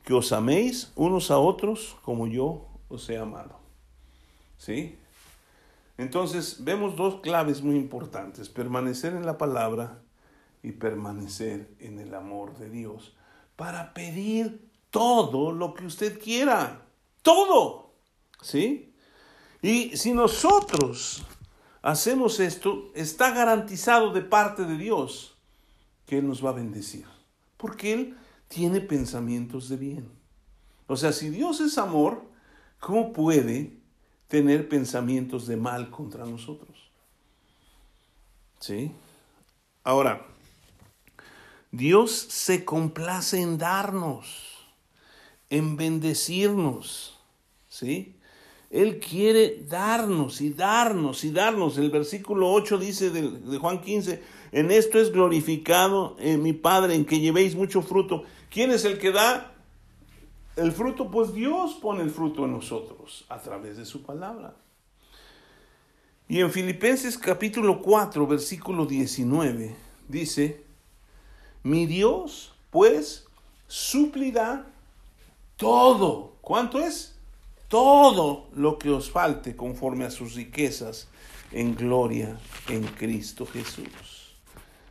que os améis unos a otros como yo os he amado. ¿Sí? Entonces vemos dos claves muy importantes, permanecer en la palabra y permanecer en el amor de Dios, para pedir todo lo que usted quiera, todo. ¿Sí? Y si nosotros hacemos esto, está garantizado de parte de Dios que Él nos va a bendecir. Porque Él tiene pensamientos de bien. O sea, si Dios es amor, ¿cómo puede tener pensamientos de mal contra nosotros? ¿Sí? Ahora, Dios se complace en darnos, en bendecirnos. ¿Sí? Él quiere darnos y darnos y darnos. El versículo 8 dice de, Juan 15, en esto es glorificado eh, mi Padre, en que llevéis mucho fruto. ¿Quién es el que da el fruto? Pues Dios pone el fruto en nosotros a través de su palabra. Y en Filipenses capítulo 4, versículo 19, dice, mi Dios pues suplirá todo. ¿Cuánto es? todo lo que os falte conforme a sus riquezas en gloria en Cristo Jesús.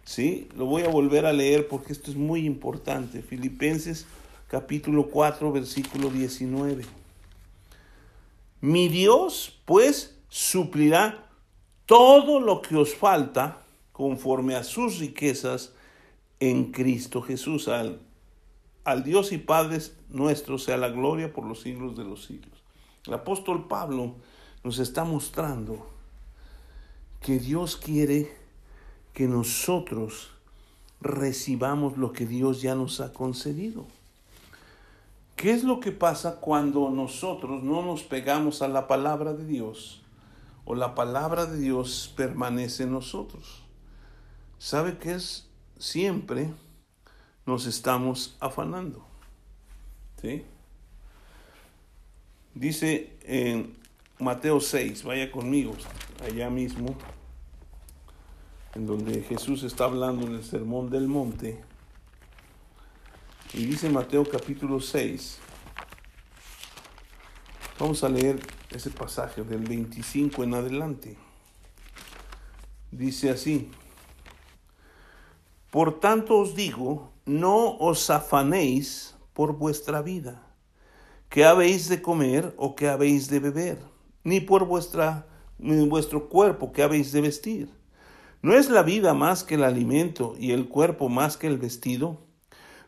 ¿Sí? Lo voy a volver a leer porque esto es muy importante. Filipenses capítulo 4 versículo 19. Mi Dios pues suplirá todo lo que os falta conforme a sus riquezas en Cristo Jesús. Al, al Dios y Padre nuestro sea la gloria por los siglos de los siglos. El apóstol Pablo nos está mostrando que Dios quiere que nosotros recibamos lo que Dios ya nos ha concedido. ¿Qué es lo que pasa cuando nosotros no nos pegamos a la palabra de Dios o la palabra de Dios permanece en nosotros? sabe que es siempre nos estamos afanando. ¿Sí? Dice en Mateo 6, vaya conmigo, allá mismo, en donde Jesús está hablando en el Sermón del Monte. Y dice Mateo capítulo 6, vamos a leer ese pasaje del 25 en adelante. Dice así, por tanto os digo, no os afanéis por vuestra vida, qué habéis de comer o qué habéis de beber, ni por vuestra, ni vuestro cuerpo qué habéis de vestir. ¿No es la vida más que el alimento y el cuerpo más que el vestido?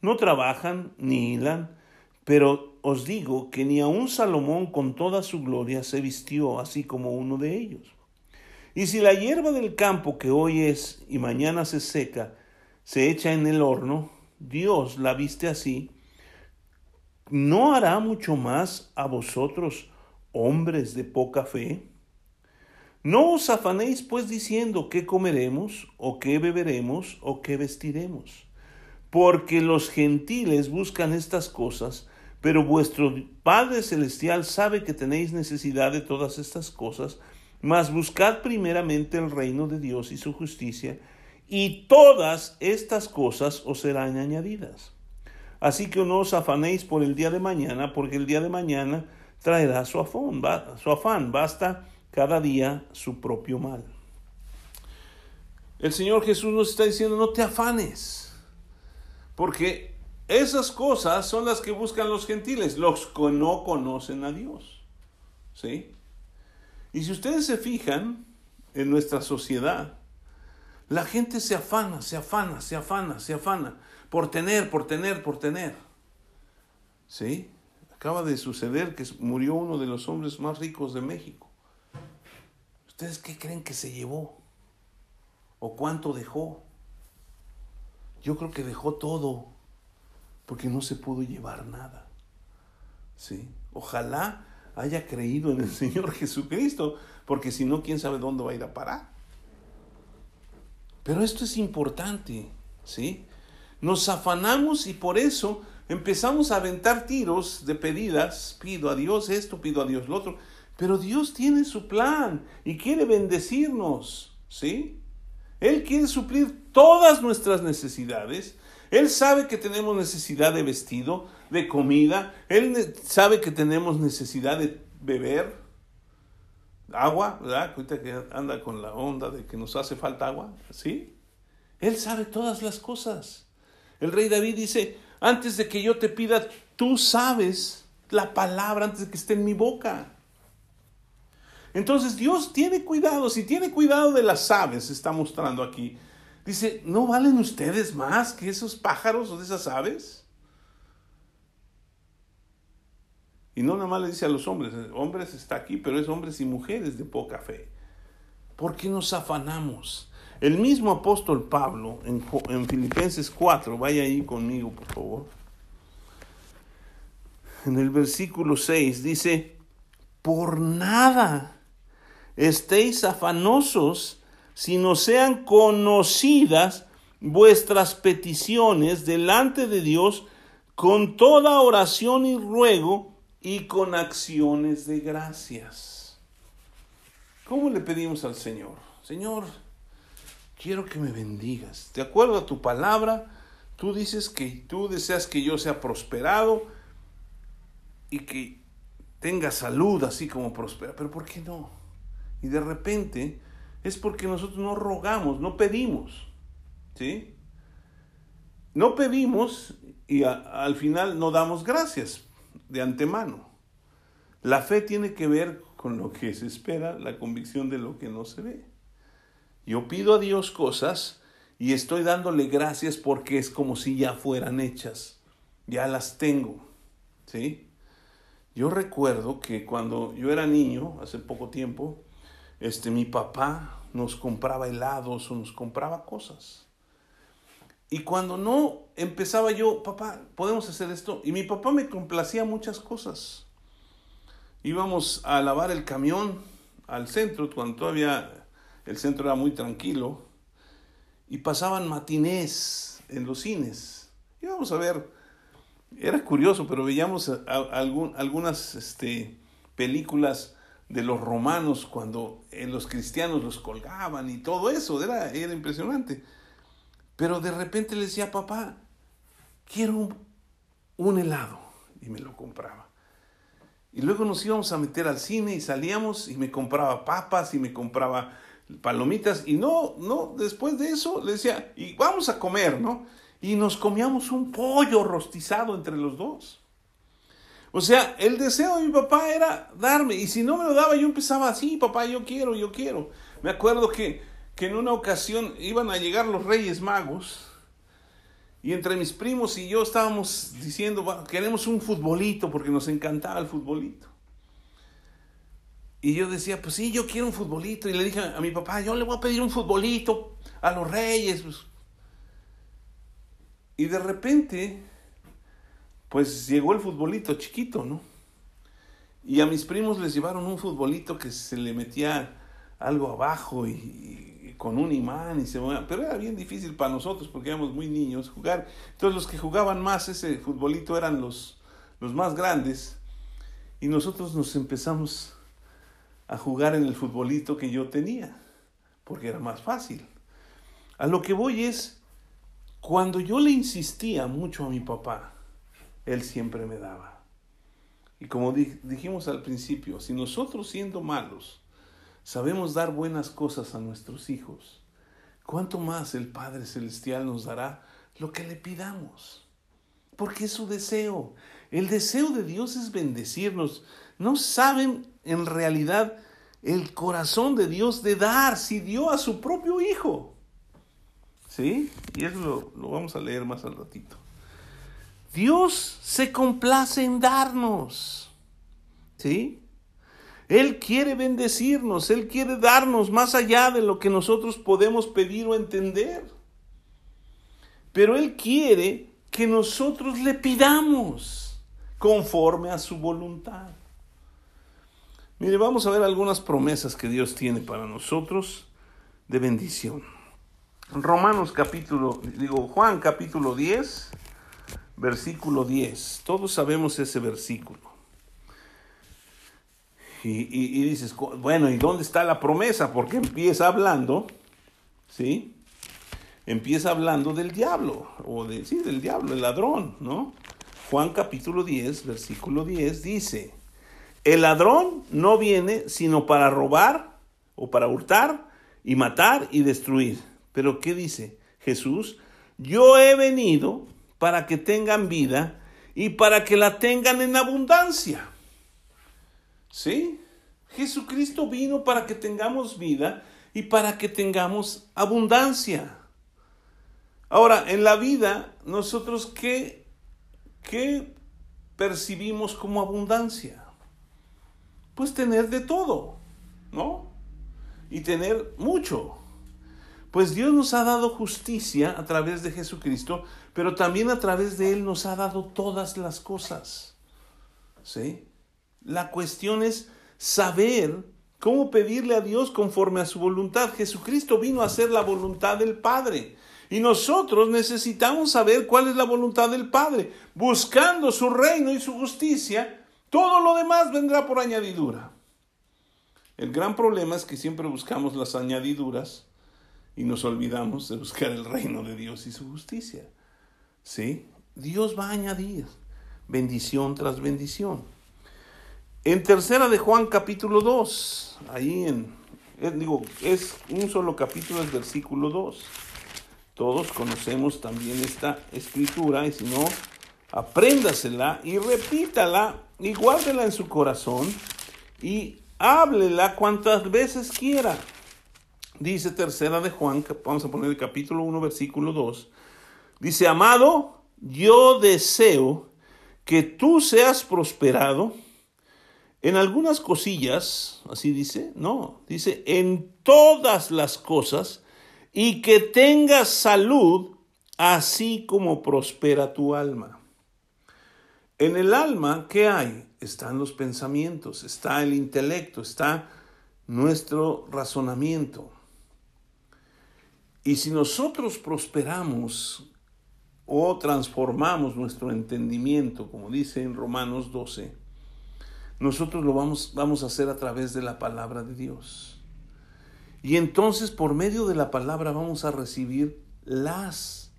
no trabajan ni hilan, pero os digo que ni aun Salomón con toda su gloria se vistió así como uno de ellos. Y si la hierba del campo que hoy es y mañana se seca, se echa en el horno, Dios la viste así, ¿no hará mucho más a vosotros, hombres de poca fe? No os afanéis pues diciendo qué comeremos, o qué beberemos, o qué vestiremos, porque los gentiles buscan estas cosas, pero vuestro Padre Celestial sabe que tenéis necesidad de todas estas cosas, mas buscad primeramente el reino de Dios y su justicia, y todas estas cosas os serán añadidas. Así que no os afanéis por el día de mañana, porque el día de mañana traerá su afán, su afán basta cada día su propio mal. El Señor Jesús nos está diciendo, no te afanes, porque esas cosas son las que buscan los gentiles, los que no conocen a Dios. ¿Sí? Y si ustedes se fijan en nuestra sociedad, la gente se afana, se afana, se afana, se afana, por tener, por tener, por tener. ¿Sí? Acaba de suceder que murió uno de los hombres más ricos de México. ¿Ustedes qué creen que se llevó? ¿O cuánto dejó? Yo creo que dejó todo, porque no se pudo llevar nada. ¿Sí? Ojalá haya creído en el Señor Jesucristo, porque si no, quién sabe dónde va a ir a parar. Pero esto es importante, ¿sí? Nos afanamos y por eso empezamos a aventar tiros de pedidas, pido a Dios esto, pido a Dios lo otro, pero Dios tiene su plan y quiere bendecirnos, ¿sí? Él quiere suplir todas nuestras necesidades. Él sabe que tenemos necesidad de vestido, de comida. Él sabe que tenemos necesidad de beber, agua, ¿verdad? Ahorita que anda con la onda de que nos hace falta agua, ¿sí? Él sabe todas las cosas. El rey David dice, antes de que yo te pida, tú sabes la palabra antes de que esté en mi boca. Entonces Dios tiene cuidado, si tiene cuidado de las aves, está mostrando aquí. Dice, ¿no valen ustedes más que esos pájaros o de esas aves? Y no nada más le dice a los hombres, hombres está aquí, pero es hombres y mujeres de poca fe. ¿Por qué nos afanamos? El mismo apóstol Pablo en, en Filipenses 4, vaya ahí conmigo por favor. En el versículo 6 dice, por nada estéis afanosos, sino sean conocidas vuestras peticiones delante de Dios con toda oración y ruego y con acciones de gracias. ¿Cómo le pedimos al Señor? Señor, quiero que me bendigas. De acuerdo a tu palabra, tú dices que tú deseas que yo sea prosperado y que tenga salud así como prospera. Pero ¿por qué no? Y de repente es porque nosotros no rogamos, no pedimos. ¿Sí? No pedimos y al final no damos gracias de antemano. La fe tiene que ver con lo que se espera, la convicción de lo que no se ve. Yo pido a Dios cosas y estoy dándole gracias porque es como si ya fueran hechas, ya las tengo, ¿sí? Yo recuerdo que cuando yo era niño, hace poco tiempo, este, mi papá nos compraba helados o nos compraba cosas. Y cuando no empezaba yo, papá, podemos hacer esto. Y mi papá me complacía muchas cosas. Íbamos a lavar el camión al centro, cuando todavía el centro era muy tranquilo. Y pasaban matinés en los cines. Íbamos a ver, era curioso, pero veíamos algunas este, películas de los romanos cuando en los cristianos los colgaban y todo eso, era, era impresionante. Pero de repente le decía, papá, quiero un, helado. Y me lo compraba. Y luego nos íbamos a meter al cine y salíamos y me compraba papas y me compraba palomitas. Y no, no, después de eso le decía, y vamos a comer, ¿no? Y nos comíamos un pollo rostizado entre los dos. O sea, el deseo de mi papá era darme. Y si no me lo daba, yo empezaba así, papá, yo quiero, yo quiero. Me acuerdo que que en una ocasión iban a llegar los Reyes Magos y entre mis primos y yo estábamos diciendo, queremos un futbolito porque nos encantaba el futbolito. Y yo decía, pues sí, yo quiero un futbolito. Y le dije a mi papá, yo le voy a pedir un futbolito a los reyes. Y de repente, pues llegó el futbolito chiquito, ¿no? Y a mis primos les llevaron un futbolito que se le metía algo abajo y, con un imán y se pero era bien difícil para nosotros porque éramos muy niños jugar. Entonces los que jugaban más ese futbolito eran los, los más grandes y nosotros nos empezamos a jugar en el futbolito que yo tenía porque era más fácil. A lo que voy es, cuando yo le insistía mucho a mi papá, él siempre me daba. Y como dijimos al principio, si nosotros siendo malos, sabemos dar buenas cosas a nuestros hijos, ¿cuánto más el Padre Celestial nos dará lo que le pidamos? Porque es su deseo. El deseo de Dios es bendecirnos. No saben en realidad el corazón de Dios de dar si dio a su propio Hijo. ¿Sí? Y eso lo, lo vamos a leer más al ratito. Dios se complace en darnos. ¿Sí? Él quiere bendecirnos, Él quiere darnos más allá de lo que nosotros podemos pedir o entender. Pero Él quiere que nosotros le pidamos conforme a su voluntad. Mire, vamos a ver algunas promesas que Dios tiene para nosotros de bendición. Romanos capítulo, digo Juan capítulo 10, versículo 10. Todos sabemos ese versículo. Y, dices, bueno, ¿y dónde está la promesa? Porque empieza hablando, ¿sí? Empieza hablando del diablo, o de, sí, del diablo, el ladrón, ¿no? Juan capítulo 10, versículo 10 dice, el ladrón no viene sino para robar o para hurtar y matar y destruir. Pero ¿qué dice Jesús? Yo he venido para que tengan vida y para que la tengan en abundancia. ¿Sí? Jesucristo vino para que tengamos vida y para que tengamos abundancia. Ahora, en la vida, nosotros qué, qué percibimos como abundancia? Pues tener de todo, ¿no? Y tener mucho. Pues Dios nos ha dado justicia a través de Jesucristo, pero también a través de Él nos ha dado todas las cosas. ¿Sí? La cuestión es saber cómo pedirle a Dios conforme a su voluntad. Jesucristo vino a hacer la voluntad del Padre. Y nosotros necesitamos saber cuál es la voluntad del Padre. Buscando su reino y su justicia, todo lo demás vendrá por añadidura. El gran problema es que siempre buscamos las añadiduras y nos olvidamos de buscar el reino de Dios y su justicia. ¿Sí? Dios va a añadir bendición tras bendición. En tercera de Juan capítulo 2, ahí en, digo, es un solo capítulo, es versículo 2. Todos conocemos también esta escritura y si no, apréndasela y repítala y guárdela en su corazón y háblela cuantas veces quiera. Dice tercera de Juan, vamos a poner el capítulo 1, versículo 2. Dice, amado, yo deseo que tú seas prosperado en algunas cosillas, así dice, no, dice, en todas las cosas y que tengas salud, así como prospera tu alma. En el alma, ¿qué hay? Están los pensamientos, está el intelecto, está nuestro razonamiento. Y si nosotros prosperamos o transformamos nuestro entendimiento, como dice en Romanos 12, nosotros lo vamos, vamos a hacer a través de la palabra de Dios. Y entonces por medio de la palabra vamos a recibir las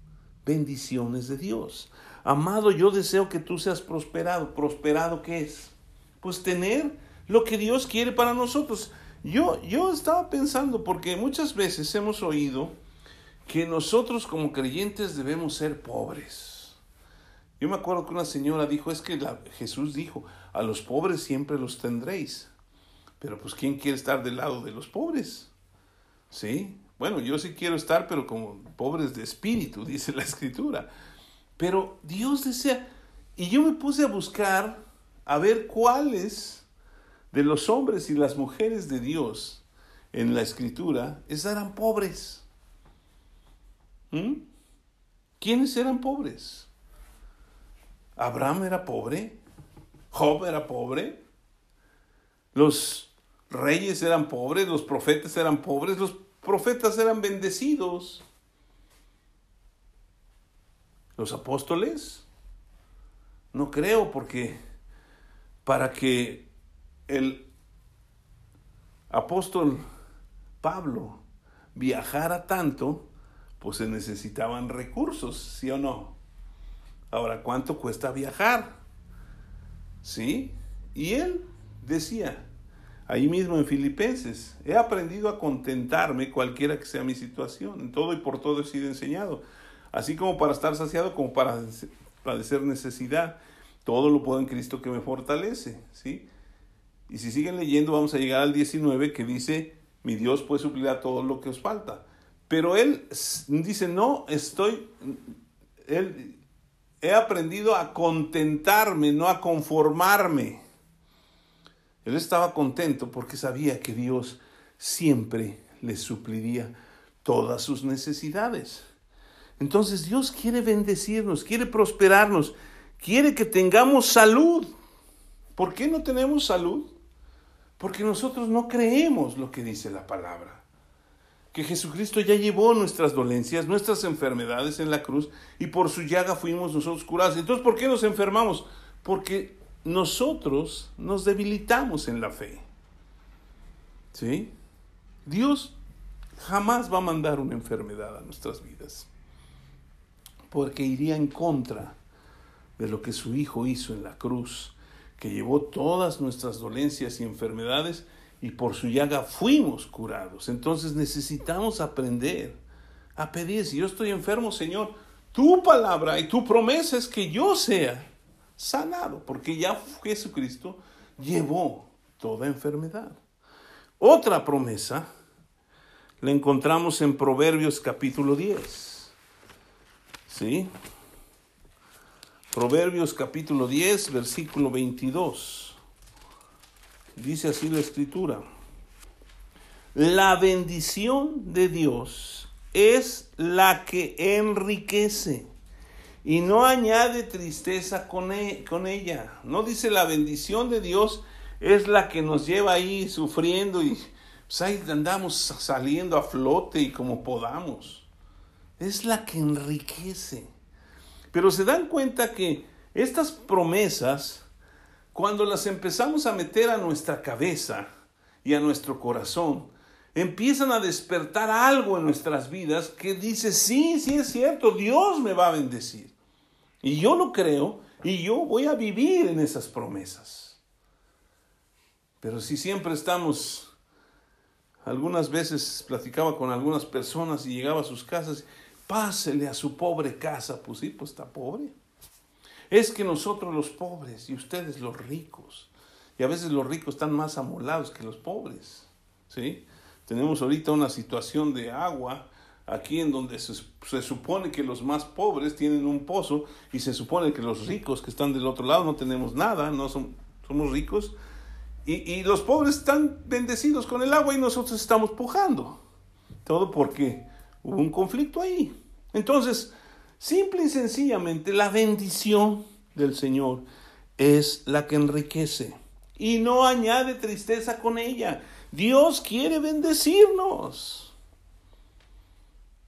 bendiciones de Dios. Amado, yo deseo que tú seas prosperado. ¿Prosperado qué es? Pues tener lo que Dios quiere para nosotros. Yo, yo estaba pensando, porque muchas veces hemos oído que nosotros como creyentes debemos ser pobres. Yo me acuerdo que una señora dijo, es que Jesús dijo, a los pobres siempre los tendréis. Pero pues ¿quién quiere estar del lado de los pobres? ¿Sí? Bueno, yo sí quiero estar, pero como pobres de espíritu, dice la escritura. Pero Dios desea, y yo me puse a buscar a ver cuáles de los hombres y las mujeres de Dios en la escritura eran pobres. ¿Mm? ¿Quiénes eran pobres? Abraham era pobre, Job era pobre, los reyes eran pobres, los profetas eran pobres, los profetas eran bendecidos. Los apóstoles, no creo, porque para que el apóstol Pablo viajara tanto, pues se necesitaban recursos, ¿sí o no? Ahora, ¿cuánto cuesta viajar? ¿Sí? Y él decía, ahí mismo en Filipenses, he aprendido a contentarme cualquiera que sea mi situación, en todo y por todo he sido enseñado, así como para estar saciado como para padecer necesidad. Todo lo puedo en Cristo que me fortalece, ¿sí? Y si siguen leyendo, vamos a llegar al 19 que dice, mi Dios puede suplir a todo lo que os falta. Pero él dice, no, estoy, él, he aprendido a contentarme, no a conformarme. Él estaba contento porque sabía que Dios siempre le supliría todas sus necesidades. Entonces Dios quiere bendecirnos, quiere prosperarnos, quiere que tengamos salud. ¿Por qué no tenemos salud? Porque nosotros no creemos lo que dice la palabra que Jesucristo ya llevó nuestras dolencias, nuestras enfermedades en la cruz y por su llaga fuimos nosotros curados. Entonces, ¿por qué nos enfermamos? Porque nosotros nos debilitamos en la fe. ¿Sí? Dios jamás va a mandar una enfermedad a nuestras vidas, porque iría en contra de lo que su Hijo hizo en la cruz, que llevó todas nuestras dolencias y enfermedades y por su llaga fuimos curados. Entonces necesitamos aprender a pedir, si yo estoy enfermo, Señor, tu palabra y tu promesa es que yo sea sanado, porque ya Jesucristo llevó toda enfermedad. Otra promesa la encontramos en Proverbios capítulo 10. ¿Sí? Proverbios capítulo 10, versículo 22. Dice así la escritura. La bendición de Dios es la que enriquece y no añade tristeza con, e, con ella. No dice la bendición de Dios es la que nos lleva ahí sufriendo y pues andamos saliendo a flote y como podamos. Es la que enriquece. Pero se dan cuenta que estas promesas cuando las empezamos a meter a nuestra cabeza y a nuestro corazón, empiezan a despertar algo en nuestras vidas que dice, sí, sí es cierto, Dios me va a bendecir. Y yo lo creo y yo voy a vivir en esas promesas. Pero si siempre estamos, algunas veces platicaba con algunas personas y llegaba a sus casas, pásele a su pobre casa, pues sí, pues está pobre. Es que nosotros los pobres y ustedes los ricos, y a veces los ricos están más amolados que los pobres, ¿sí? Tenemos ahorita una situación de agua aquí en donde se, supone que los más pobres tienen un pozo y se supone que los ricos que están del otro lado no tenemos nada, no somos ricos. Y, y, los pobres están bendecidos con el agua y nosotros estamos pujando. Todo porque hubo un conflicto ahí. Entonces, simple y sencillamente, la bendición del Señor es la que enriquece y no añade tristeza con ella. Dios quiere bendecirnos.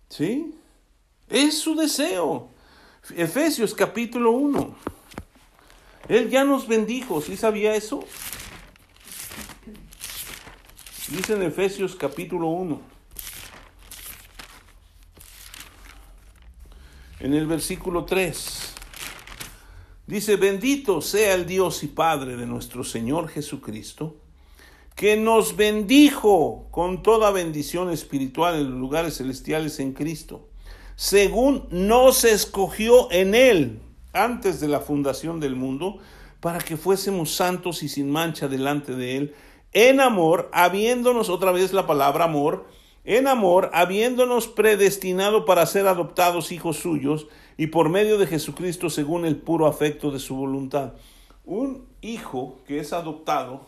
¿Sí? Es su deseo. Efesios capítulo 1. Él ya nos bendijo, ¿sí sabía eso? Dice en Efesios capítulo 1. En el versículo 3. Dice, bendito sea el Dios y Padre de nuestro Señor Jesucristo, que nos bendijo con toda bendición espiritual en los lugares celestiales en Cristo, según nos escogió en Él antes de la fundación del mundo, para que fuésemos santos y sin mancha delante de Él, en amor, habiéndonos otra vez la palabra amor, en amor, habiéndonos predestinado para ser adoptados hijos suyos, y por medio de Jesucristo según el puro afecto de su voluntad. Un hijo que es adoptado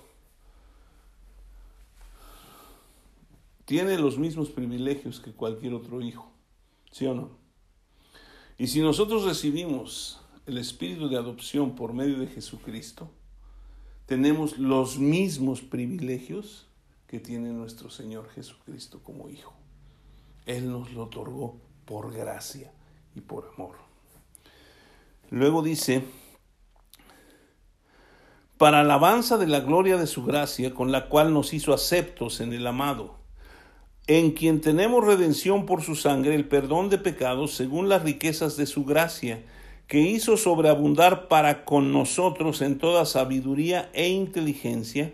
tiene los mismos privilegios que cualquier otro hijo, ¿sí o no? Y si nosotros recibimos el espíritu de adopción por medio de Jesucristo, tenemos los mismos privilegios que tiene nuestro Señor Jesucristo como hijo. Él nos lo otorgó por gracia y por amor. Luego dice, para alabanza de la gloria de su gracia, con la cual nos hizo aceptos en el amado, en quien tenemos redención por su sangre, el perdón de pecados, según las riquezas de su gracia, que hizo sobreabundar para con nosotros en toda sabiduría e inteligencia,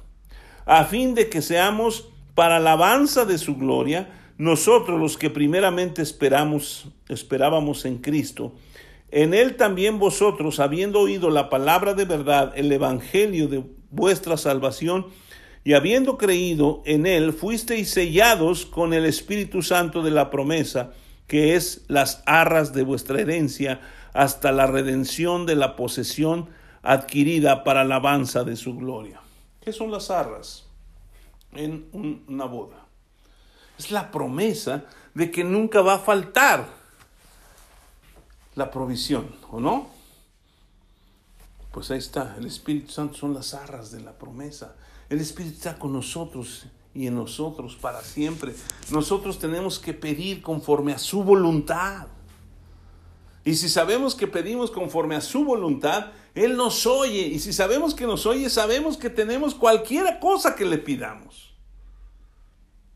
a fin de que seamos para alabanza de su gloria, nosotros los que primeramente esperamos, esperábamos en Cristo, en Él también vosotros, habiendo oído la palabra de verdad, el Evangelio de vuestra salvación, y habiendo creído en Él, fuisteis sellados con el Espíritu Santo de la promesa, que es las arras de vuestra herencia, hasta la redención de la posesión adquirida para alabanza de su gloria. ¿Qué son las arras en una boda? Es la promesa de que nunca va a faltar la provisión, ¿o no? Pues ahí está, el Espíritu Santo son las arras de la promesa. El Espíritu está con nosotros y en nosotros para siempre. Nosotros tenemos que pedir conforme a su voluntad. Y si sabemos que pedimos conforme a su voluntad, Él nos oye. Y si sabemos que nos oye, sabemos que tenemos cualquier cosa que le pidamos.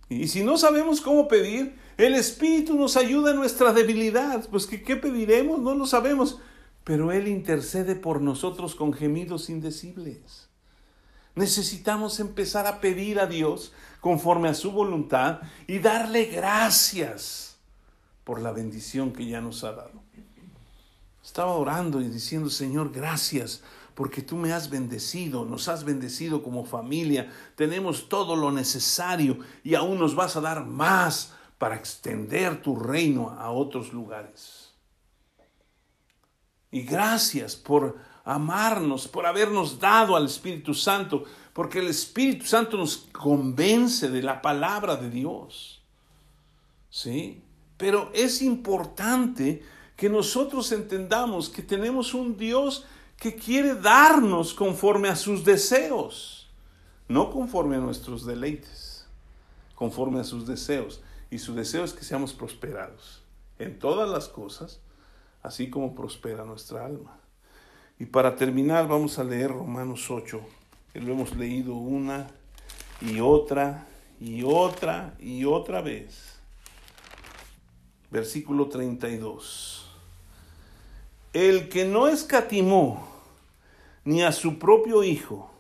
Y si no sabemos cómo pedir, el Espíritu nos ayuda en nuestra debilidad. Pues que qué pediremos, no lo sabemos. Pero Él intercede por nosotros con gemidos indecibles. Necesitamos empezar a pedir a Dios conforme a su voluntad y darle gracias por la bendición que ya nos ha dado. Estaba orando y diciendo, Señor, gracias porque tú me has bendecido, nos has bendecido como familia, tenemos todo lo necesario y aún nos vas a dar más para extender tu reino a otros lugares. Y gracias por amarnos, por habernos dado al Espíritu Santo, porque el Espíritu Santo nos convence de la palabra de Dios. ¿Sí? Pero es importante que nosotros entendamos que tenemos un Dios que quiere darnos conforme a sus deseos, no conforme a nuestros deleites, conforme a sus deseos. Y su deseo es que seamos prosperados en todas las cosas, así como prospera nuestra alma. Y para terminar vamos a leer Romanos 8, que lo hemos leído una y otra y otra y otra vez. Versículo 32. El que no escatimó ni a su propio Hijo,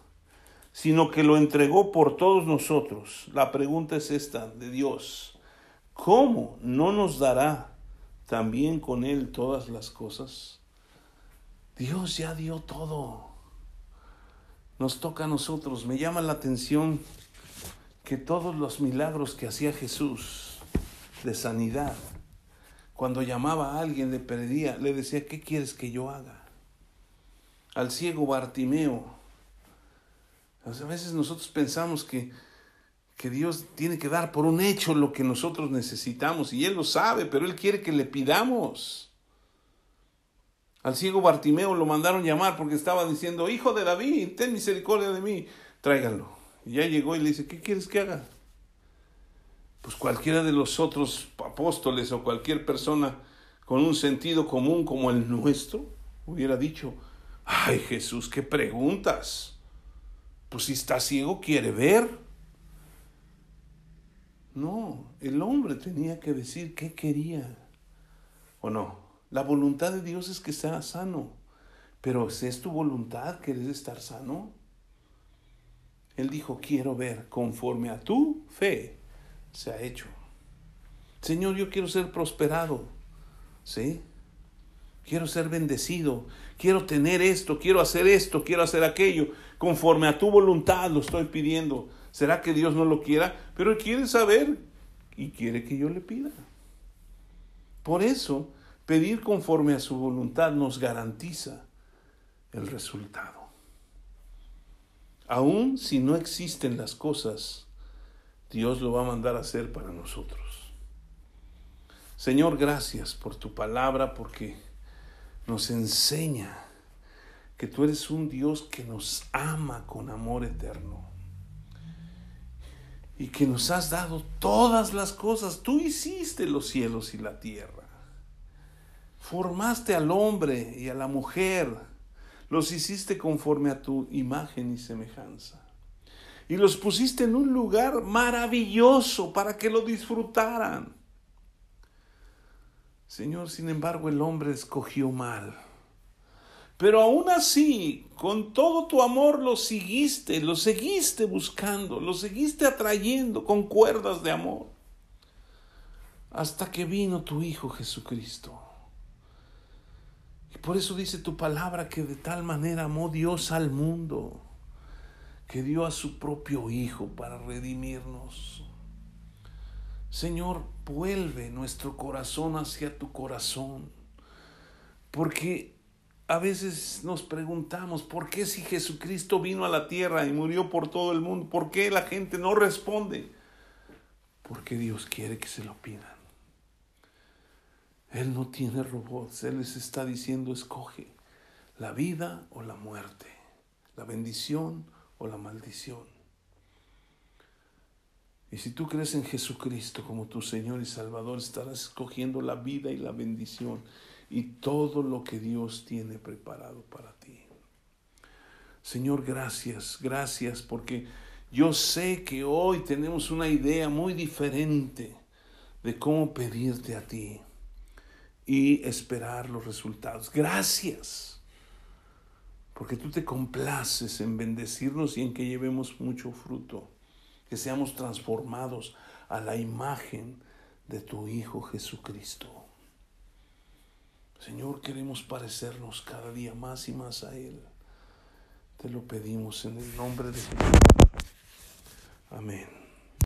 sino que lo entregó por todos nosotros. La pregunta es esta de Dios. ¿Cómo no nos dará también con Él todas las cosas? Dios ya dio todo. Nos toca a nosotros. Me llama la atención que todos los milagros que hacía Jesús de sanidad, cuando llamaba a alguien le pedía, le decía, ¿qué quieres que yo haga? Al ciego Bartimeo. a veces nosotros pensamos que, que Dios tiene que dar por un hecho lo que nosotros necesitamos y Él lo sabe, pero Él quiere que le pidamos. Al ciego Bartimeo lo mandaron llamar porque estaba diciendo, Hijo de David, ten misericordia de mí, tráiganlo. Y ya llegó y le dice, ¿qué quieres que haga? Pues cualquiera de los otros apóstoles o cualquier persona con un sentido común como el nuestro hubiera dicho, ay Jesús, ¿qué preguntas? Pues si está ciego quiere ver. No, el hombre tenía que decir qué quería. ¿O no? La voluntad de Dios es que sea sano. Pero ¿es tu voluntad querer estar sano? Él dijo, quiero ver conforme a tu fe se ha hecho. Señor, yo quiero ser prosperado. ¿Sí? Quiero ser bendecido. Quiero tener esto, quiero hacer esto, quiero hacer aquello. Conforme a tu voluntad lo estoy pidiendo. ¿Será que Dios no lo quiera? Pero Él quiere saber y quiere que yo le pida. Por eso, pedir conforme a su voluntad nos garantiza el resultado. Aún si no existen las cosas, Dios lo va a mandar a hacer para nosotros. Señor, gracias por tu palabra, porque nos enseña que tú eres un Dios que nos ama con amor eterno y que nos has dado todas las cosas. Tú hiciste los cielos y la tierra. Formaste al hombre y a la mujer los hiciste conforme a tu imagen y semejanza. Y los pusiste en un lugar maravilloso para que lo disfrutaran. Señor, sin embargo, el hombre escogió mal. Pero aún así, con todo tu amor lo seguiste, lo seguiste buscando, lo seguiste atrayendo con cuerdas de amor. Hasta que vino tu Hijo Jesucristo por eso dice tu palabra que de tal manera amó Dios al mundo, que dio a su propio Hijo para redimirnos. Señor, vuelve nuestro corazón hacia tu corazón, porque a veces nos preguntamos, ¿por qué si Jesucristo vino a la tierra y murió por todo el mundo, por qué la gente no responde? Porque Dios quiere que se lo pidan. Él no tiene robots, Él les está diciendo, escoge la vida o la muerte, la bendición o la maldición. Y si tú crees en Jesucristo como tu Señor y Salvador, estarás escogiendo la vida y la bendición y todo lo que Dios tiene preparado para ti. Señor, gracias, gracias porque yo sé que hoy tenemos una idea muy diferente de cómo pedirte a ti y esperar los resultados. Gracias, porque tú te complaces en bendecirnos y en que llevemos mucho fruto, que seamos transformados a la imagen de tu Hijo Jesucristo. Señor, queremos parecernos cada día más y más a Él. Te lo pedimos en el nombre de Jesús. Amén.